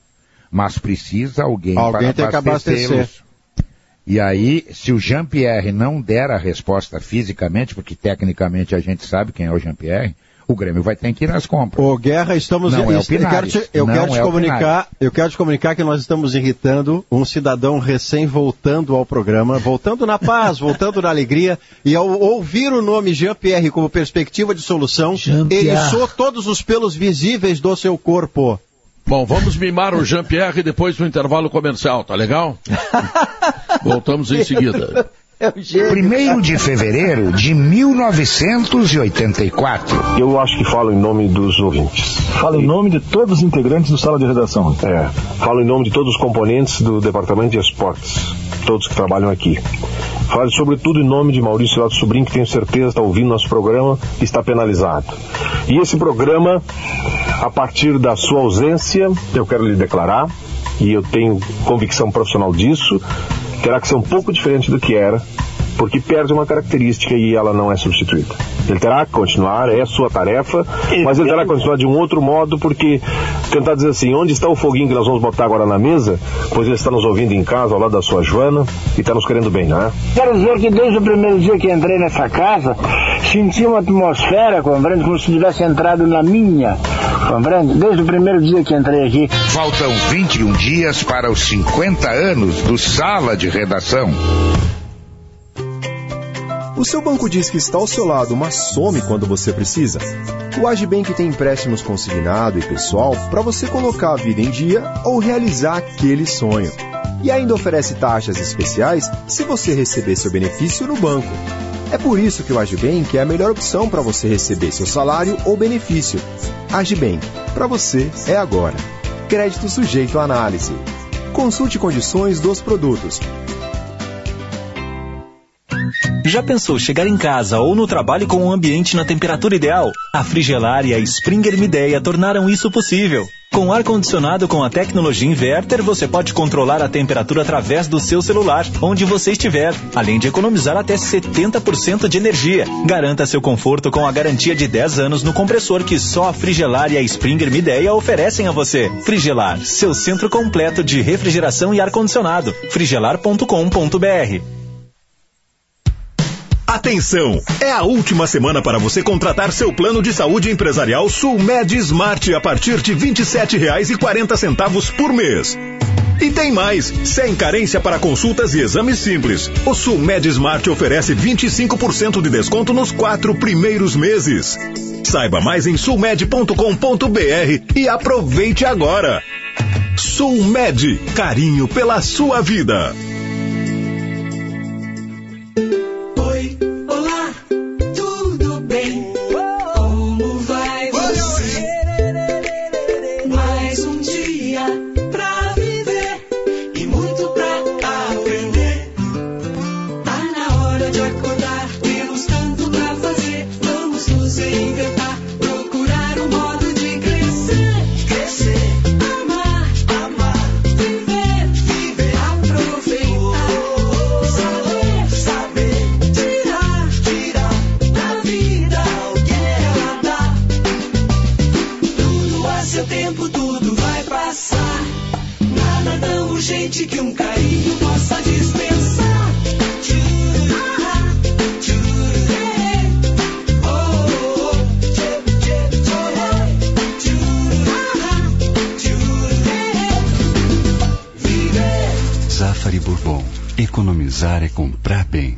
Mas precisa alguém, alguém para abastecê-los. E aí, se o Jean-Pierre não der a resposta fisicamente, porque tecnicamente a gente sabe quem é o Jean-Pierre, o Grêmio vai ter que ir nas compras. Ô, Guerra, estamos... Não é o eu quero te, eu quero te é comunicar, eu quero te comunicar que nós estamos irritando um cidadão recém voltando ao programa, voltando na paz, (laughs) voltando na alegria, e ao ouvir o nome Jean-Pierre como perspectiva de solução, eriçou todos os pelos visíveis do seu corpo. Bom, vamos mimar o Jean-Pierre depois do intervalo comercial, tá legal? (laughs) Voltamos em seguida. É Primeiro de fevereiro de 1984. Eu acho que falo em nome dos ouvintes. Falo em nome de todos os integrantes do sala de redação. É. Falo em nome de todos os componentes do departamento de esportes, todos que trabalham aqui. Falo sobretudo em nome de Maurício Lato Sobrinho, que tenho certeza está ouvindo nosso programa e está penalizado. E esse programa, a partir da sua ausência, eu quero lhe declarar, e eu tenho convicção profissional disso, terá que ser um pouco diferente do que era, porque perde uma característica e ela não é substituída. Ele terá que continuar, é sua tarefa, mas ele terá que continuar de um outro modo, porque tentar dizer assim, onde está o foguinho que nós vamos botar agora na mesa? Pois ele está nos ouvindo em casa, ao lado da sua Joana, e está nos querendo bem, não é? Quero dizer que desde o primeiro dia que entrei nessa casa, senti uma atmosfera, compreende, como se tivesse entrado na minha, compreende? Desde o primeiro dia que entrei aqui. Faltam 21 dias para os 50 anos do Sala de Redação. O seu banco diz que está ao seu lado, mas some quando você precisa. O Agibank tem empréstimos consignado e pessoal para você colocar a vida em dia ou realizar aquele sonho. E ainda oferece taxas especiais se você receber seu benefício no banco. É por isso que o Agibank é a melhor opção para você receber seu salário ou benefício. Agibank, para você é agora. Crédito sujeito à análise. Consulte condições dos produtos. Já pensou chegar em casa ou no trabalho com um ambiente na temperatura ideal? A Frigelar e a Springer Mideia tornaram isso possível. Com ar-condicionado com a tecnologia inverter, você pode controlar a temperatura através do seu celular, onde você estiver, além de economizar até 70% de energia. Garanta seu conforto com a garantia de 10 anos no compressor que só a Frigelar e a Springer Mideia oferecem a você. Frigelar, seu centro completo de refrigeração e ar-condicionado. frigelar.com.br Atenção! É a última semana para você contratar seu plano de saúde empresarial Sulmed Smart a partir de R$ 27,40 por mês. E tem mais, sem carência para consultas e exames simples. O Sulmed Smart oferece 25% de desconto nos quatro primeiros meses. Saiba mais em sulmed.com.br e aproveite agora. Sulmed, carinho pela sua vida. Economizar é comprar bem.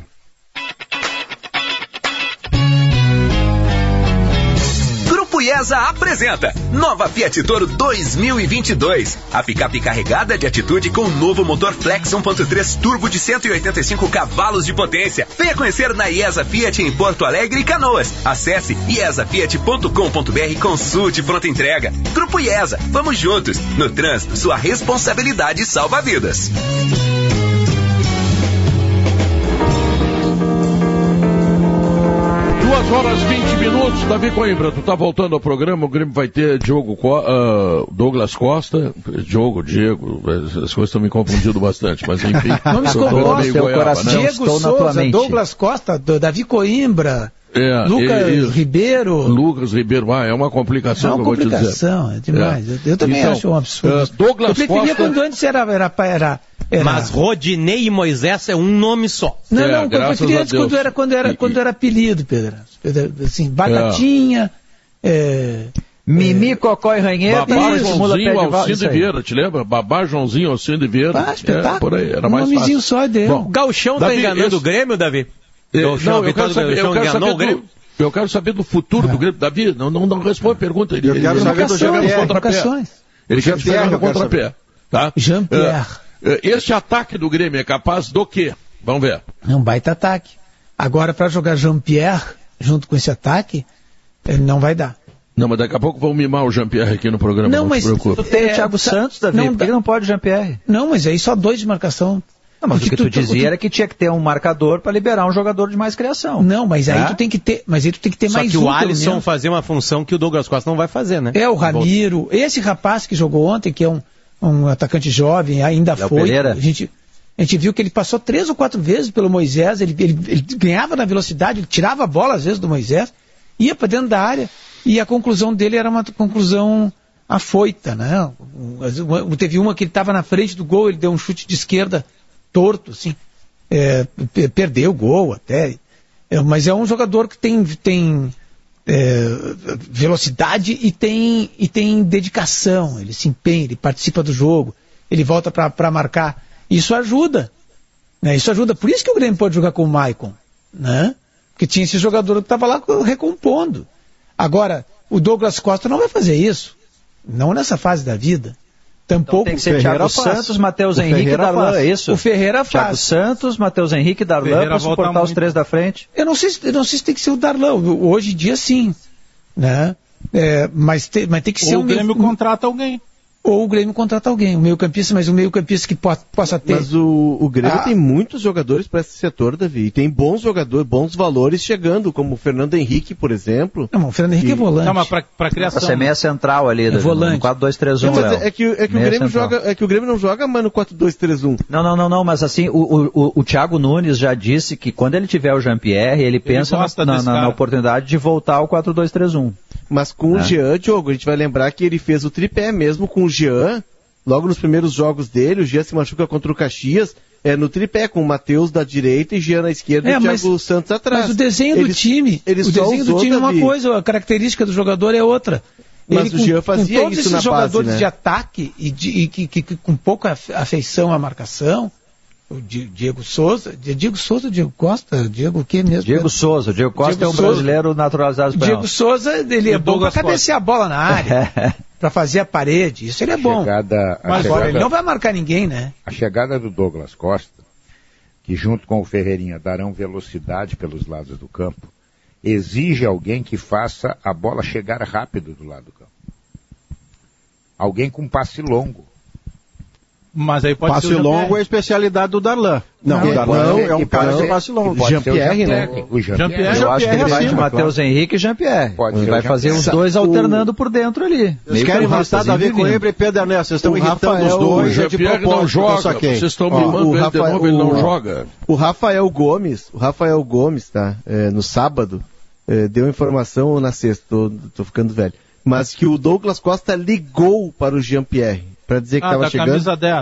IESA apresenta Nova Fiat Toro 2022. A picape carregada de atitude com o novo motor Flex 1.3 turbo de 185 cavalos de potência. Venha conhecer na IESA Fiat em Porto Alegre e Canoas. Acesse iesafiat.com.br e consulte pronta entrega. Grupo IESA, vamos juntos. No trânsito, sua responsabilidade salva vidas. Duas horas 20 minutos, Davi Coimbra, tu tá voltando ao programa, o Grêmio vai ter Diogo, uh, Douglas Costa, Diogo, Diego, as coisas estão me confundindo bastante, mas enfim. Nomes como né? Diego Souza, Douglas Costa, Davi Coimbra, é, Lucas e, e, Ribeiro. Lucas Ribeiro, ah, é uma complicação é uma que eu vou te dizer. é demais. É. Eu, eu, também então, acho um absurdo. Uh, Douglas eu preferia Costa... quando antes era, era, era era... Mas Rodinei e Moisés é um nome só. Não, é, não, eu preferi antes quando era, quando, era, e, quando era apelido, Pedro. Assim, Batatinha, é. Mimi, Cocó e Ranheta. Babá Joãozinho Alcindo Vieira, te lembra? Babá Joãozinho Alcindo Vieira. Ah, espetáculo. É, por aí, era mais um nomezinho fácil. só é dele. Bom, Galchão tá enganando esse... o Grêmio, Davi? É, não, eu quero saber, eu quero saber do, eu quero saber do futuro do Grêmio. Davi, não, não, não responde a pergunta. Ele, eu quero ele saber do contra-pé. Ele quer jogar contra-pé. Tá? Jean-Pierre. Uh, este ataque do Grêmio é capaz do quê? Vamos ver. É um baita ataque. Agora, para jogar Jean-Pierre junto com esse ataque, ele não vai dar. Não, mas daqui a pouco vão mimar o Jean-Pierre aqui no programa, não, não mas, Tu tem é, o Thiago Santos, Davi, não, por que não pode Jean-Pierre? Não, mas aí só dois de marcação. Não, mas o que tu, tu dizia tu, era que tinha que ter um marcador para liberar um jogador de mais criação. Não, mas aí é? tu tem que ter, mas aí tu tem que ter Só mais que um, o Alisson fazer uma função que o Douglas Costa não vai fazer, né? É o Ramiro, esse rapaz que jogou ontem, que é um, um atacante jovem, ainda Léo foi. Pereira. A gente, a gente viu que ele passou três ou quatro vezes pelo Moisés, ele, ele, ele ganhava na velocidade, ele tirava a bola às vezes do Moisés, ia para dentro da área, e a conclusão dele era uma conclusão afoita, né? Teve uma que ele estava na frente do gol, ele deu um chute de esquerda torto, assim, é, perdeu o gol até. É, mas é um jogador que tem, tem é, velocidade e tem, e tem dedicação, ele se empenha, ele participa do jogo, ele volta para marcar. Isso ajuda. Né? Isso ajuda. Por isso que o Grêmio pode jogar com o Maicon. Né? Porque tinha esse jogador que estava lá recompondo. Agora, o Douglas Costa não vai fazer isso. Não nessa fase da vida. Tampouco então tem que ser Thiago Santos, Matheus Henrique e Darlan, é isso? O Ferreira faz. Thiago Santos, Matheus Henrique e Darlan para suportar muito. os três da frente. Eu não sei, eu não sei se tem que ser o Darlan. Hoje em dia sim, né? É, mas, te, mas tem que ser Ou um. O Grêmio contrata alguém. Ou o Grêmio contrata alguém, um meio-campista, mas um meio-campista que po possa ter. Mas o, o Grêmio ah. tem muitos jogadores para esse setor, Davi. E tem bons jogadores, bons valores chegando, como o Fernando Henrique, por exemplo. Não, o Fernando Henrique e... é volante. Não, mas para criação. Você é meia central ali, é Davi, volante. 4-2-3-1. É, é, que, é, que o Grêmio joga, é que o Grêmio não joga, mano, 4-2-3-1. Não, não, não, não, mas assim, o, o, o Thiago Nunes já disse que quando ele tiver o Jean-Pierre, ele, ele pensa na, na, na, oportunidade de voltar ao 4-2-3-1. Mas com é. o Jean, Diogo, a gente vai lembrar que ele fez o tripé mesmo com o Jean Logo nos primeiros jogos dele, o Jean se machuca contra o Caxias, é, no tripé, com o Matheus da direita e Jean na esquerda é, e o Thiago Santos atrás. Mas o desenho do time, o desenho do time é uma coisa, a característica do jogador é outra. Mas Ele, o Jean fazia com todos isso esses jogadores base, né? de ataque e, de, e que, que, que, com pouca afeição à marcação, o Diego Souza, Diego Souza, Diego Costa, Diego o que mesmo? Diego Souza, Diego Costa Diego é um Souza, brasileiro naturalizado espanhol. Diego Souza, ele é bom para cabecear a bola na área. (laughs) para fazer a parede. Isso ele é bom. Chegada, Mas agora ele não vai marcar ninguém, né? A chegada do Douglas Costa, que junto com o Ferreirinha darão velocidade pelos lados do campo, exige alguém que faça a bola chegar rápido do lado do campo. Alguém com passe longo. Mas aí pode passe ser longo é a especialidade do Darlan. Não, não o Darlan é um cara de passe longo. Jean-Pierre, né? O Jean-Pierre. Eu acho que ele vai de Matheus Henrique e Jean-Pierre. Ele vai fazer os dois alternando por dentro ali. Vocês querem irritar Davi Coimbra e Pedro Ernesto. Vocês estão irritando os dois. O Jean-Pierre não joga. Vocês estão ele de novo, ele não joga. O Rafael Gomes, o Rafael Gomes, tá? É, no sábado, é, deu informação na sexta, tô, tô ficando velho. Mas que o Douglas Costa ligou para o Jean-Pierre para dizer que estava ah, chegando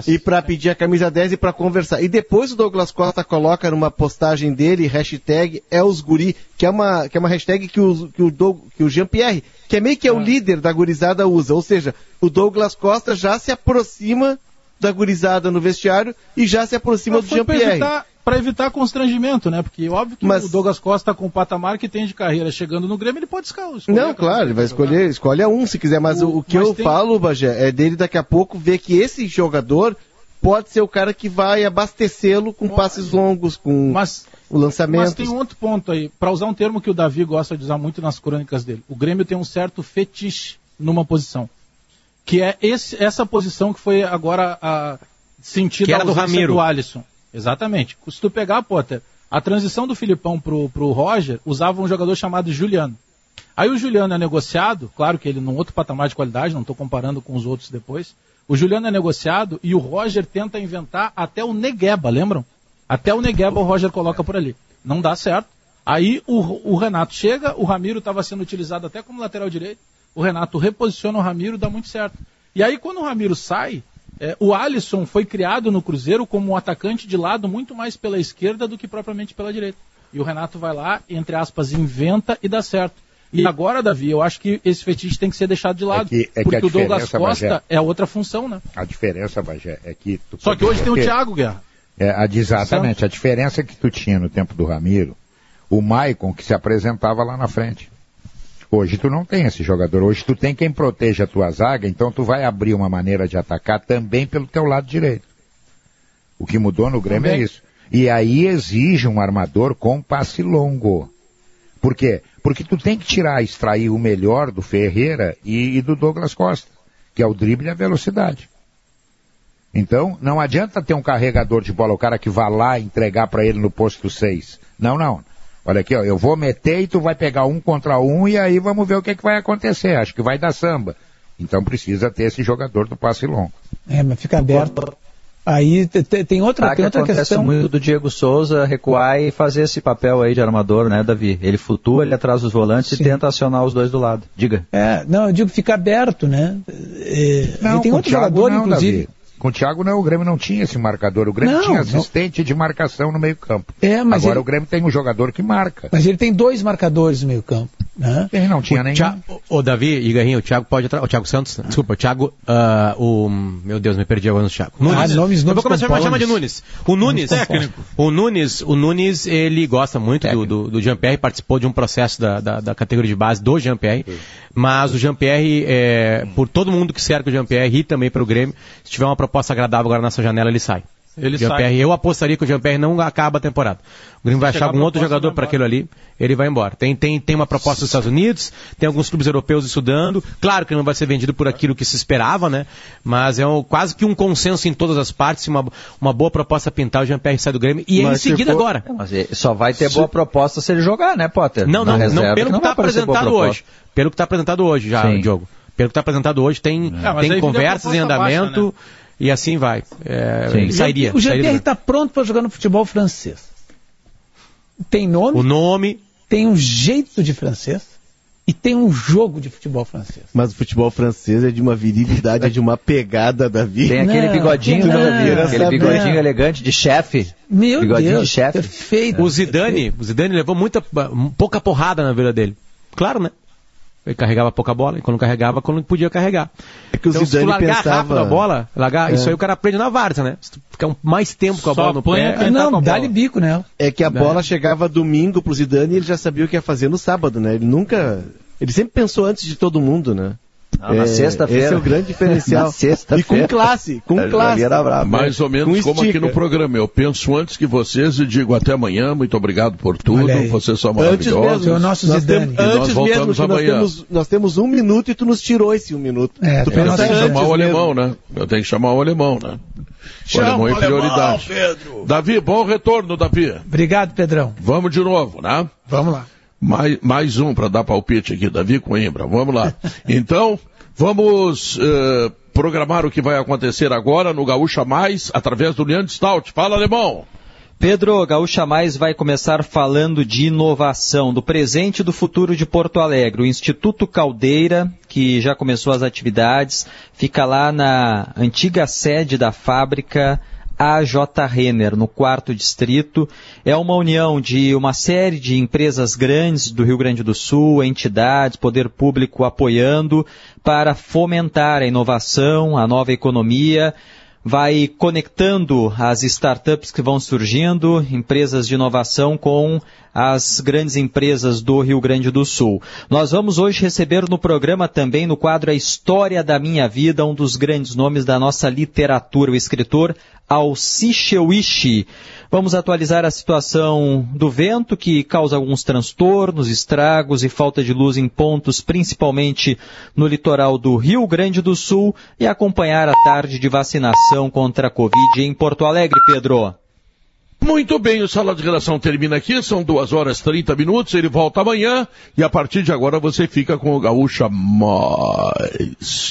e para pedir a camisa 10 e para conversar. E depois o Douglas Costa coloca numa postagem dele hashtag é os guri, que é uma que é uma hashtag que o que o, Doug, que o Jean Pierre, que é meio que é, é o líder da gurizada usa, ou seja, o Douglas Costa já se aproxima da gurizada no vestiário e já se aproxima do Jean Pierre para evitar constrangimento, né? Porque óbvio que Mas... o Douglas Costa com o patamar que tem de carreira chegando no Grêmio, ele pode escolher. Não, claro, ele vai escolher, escolhe a um se quiser, mas o, o que mas eu tem... falo, Bagé, é dele daqui a pouco ver que esse jogador pode ser o cara que vai abastecê-lo com passes longos, com mas, o lançamento. Mas tem um outro ponto aí, para usar um termo que o Davi gosta de usar muito nas crônicas dele. O Grêmio tem um certo fetiche numa posição, que é esse, essa posição que foi agora a sentida que era do Ramiro. do Alisson. Exatamente. Se tu pegar, Potter, a transição do Filipão pro, pro Roger usava um jogador chamado Juliano. Aí o Juliano é negociado, claro que ele num outro patamar de qualidade, não estou comparando com os outros depois. O Juliano é negociado e o Roger tenta inventar até o Negueba, lembram? Até o Negueba o Roger coloca por ali. Não dá certo. Aí o, o Renato chega, o Ramiro estava sendo utilizado até como lateral direito. O Renato reposiciona o Ramiro, dá muito certo. E aí quando o Ramiro sai, é, o Alisson foi criado no Cruzeiro como um atacante de lado muito mais pela esquerda do que propriamente pela direita. E o Renato vai lá, entre aspas, inventa e dá certo. E agora, Davi, eu acho que esse fetiche tem que ser deixado de lado. É que, é porque o Douglas Costa Bagé, é outra função, né? A diferença, Bagé, é que. Só que hoje tem o Thiago Guerra. É, a, exatamente. A diferença que tu tinha no tempo do Ramiro, o Maicon que se apresentava lá na frente. Hoje tu não tem esse jogador. Hoje tu tem quem proteja a tua zaga, então tu vai abrir uma maneira de atacar também pelo teu lado direito. O que mudou no Grêmio é também. é isso. E aí exige um armador com passe longo. Por quê? Porque tu tem que tirar, extrair o melhor do Ferreira e, e do Douglas Costa, que é o drible e a velocidade. Então, não adianta ter um carregador de bola, o cara que vá lá entregar para ele no posto 6. Não, não. Olha aqui, ó, eu vou meter e tu vai pegar um contra um e aí vamos ver o que, é que vai acontecer. Acho que vai dar samba. Então precisa ter esse jogador do passe longo. É, mas fica aberto. Aí tem outra, tá, tem outra acontece questão. muito do Diego Souza recuar e fazer esse papel aí de armador, né, Davi? Ele flutua, ele atrás dos volantes Sim. e tenta acionar os dois do lado. Diga. É, não, eu digo fica aberto, né? É, não, tem outro jogador, não, inclusive. Davi. Com o Thiago não, o Grêmio não tinha esse marcador. O Grêmio não, tinha assistente não. de marcação no meio campo. É, mas Agora ele... o Grêmio tem um jogador que marca. Mas ele tem dois marcadores no meio campo. Né? Ele não tinha o nenhum. Thiago, o Davi e Garrinho, o Thiago pode o Thiago Santos, desculpa, o Thiago, uh, o, meu Deus, me perdi agora no Thiago. Nunes. Ah, nomes, nomes Eu vou começar a chamar de Nunes. O Nunes, técnico. O Nunes, o Nunes, ele gosta muito do, do, do Jean-Pierre, participou de um processo da, da, da, categoria de base do Jean-Pierre, mas o Jean-Pierre, é, por todo mundo que cerca o Jean-Pierre e também para o Grêmio, se tiver uma proposta agradável agora nessa janela, ele sai. Ele Jean-Pierre, eu apostaria que o Jean-Pierre não acaba a temporada. O Grêmio vai achar algum outro jogador para aquilo ali, ele vai embora. Tem, tem, tem uma proposta dos Estados Unidos, tem alguns clubes europeus estudando. Claro que não vai ser vendido por aquilo que se esperava, né? Mas é um, quase que um consenso em todas as partes, uma, uma boa proposta pintar o Jean-Pierre sai do Grêmio. E em seguida for... agora. Mas só vai ter se... boa proposta se ele jogar, né, Potter? Não, não, reserva, não pelo que está apresentado hoje. Pelo que está apresentado hoje já, Sim. Diogo. Pelo que está apresentado hoje, tem, é, tem conversas em andamento. Baixa, né? E assim vai. É, sairia. O Jean-Pierre está pronto para jogar no futebol francês tem nome. O nome. Tem um jeito de francês e tem um jogo de futebol francês. Mas o futebol francês é de uma virilidade, é de uma pegada da vida. Tem aquele bigodinho, não, não, aquele bigodinho elegante de chefe. Meu bigodinho Deus, de chefe. Perfeito. O Zidane, o Zidane levou muita, pouca porrada na vida dele. Claro, né? Ele carregava pouca bola, e quando carregava, quando podia carregar. É que o então, Zidane se tu largar pensava... rápido a bola, largar, é. isso aí o cara aprende na várzea, né? Se tu ficar mais tempo com a Só bola no pé... Não, dá-lhe bico né? É que a bola chegava domingo pro Zidane e ele já sabia o que ia fazer no sábado, né? Ele nunca... Ele sempre pensou antes de todo mundo, né? Não, na é, sexta-feira. Esse é o grande diferencial. (laughs) e com classe, com classe. Bravo, Mais ou menos como aqui no programa. Eu penso antes que vocês e digo até amanhã. Muito obrigado por tudo. Vocês são maravilhosos. Antes mesmo, o nosso nós Zidane. Tem, antes nós mesmo, amanhã. Nós temos, nós temos um minuto e tu nos tirou esse um minuto. É, tu eu tenho que chamar o alemão, né? Eu tenho que chamar o alemão, né? O alemão é prioridade. Pedro. Davi, bom retorno, Davi. Obrigado, Pedrão. Vamos de novo, né? Vamos lá. Mais, mais um para dar palpite aqui, Davi Coimbra. Vamos lá. (laughs) Então, Vamos uh, programar o que vai acontecer agora no Gaúcha Mais, através do Leandro Stout. Fala, alemão! Pedro, Gaúcha Mais vai começar falando de inovação, do presente e do futuro de Porto Alegre. O Instituto Caldeira, que já começou as atividades, fica lá na antiga sede da fábrica AJ Renner, no quarto distrito. É uma união de uma série de empresas grandes do Rio Grande do Sul, entidades, poder público apoiando para fomentar a inovação, a nova economia, vai conectando as startups que vão surgindo, empresas de inovação com as grandes empresas do Rio Grande do Sul. Nós vamos hoje receber no programa também, no quadro A História da Minha Vida, um dos grandes nomes da nossa literatura, o escritor Alci Cheuishi. Vamos atualizar a situação do vento, que causa alguns transtornos, estragos e falta de luz em pontos, principalmente no litoral do Rio Grande do Sul, e acompanhar a tarde de vacinação contra a Covid em Porto Alegre, Pedro. Muito bem, o Sala de Redação termina aqui, são duas horas 30 minutos, ele volta amanhã, e a partir de agora você fica com o Gaúcha Mais.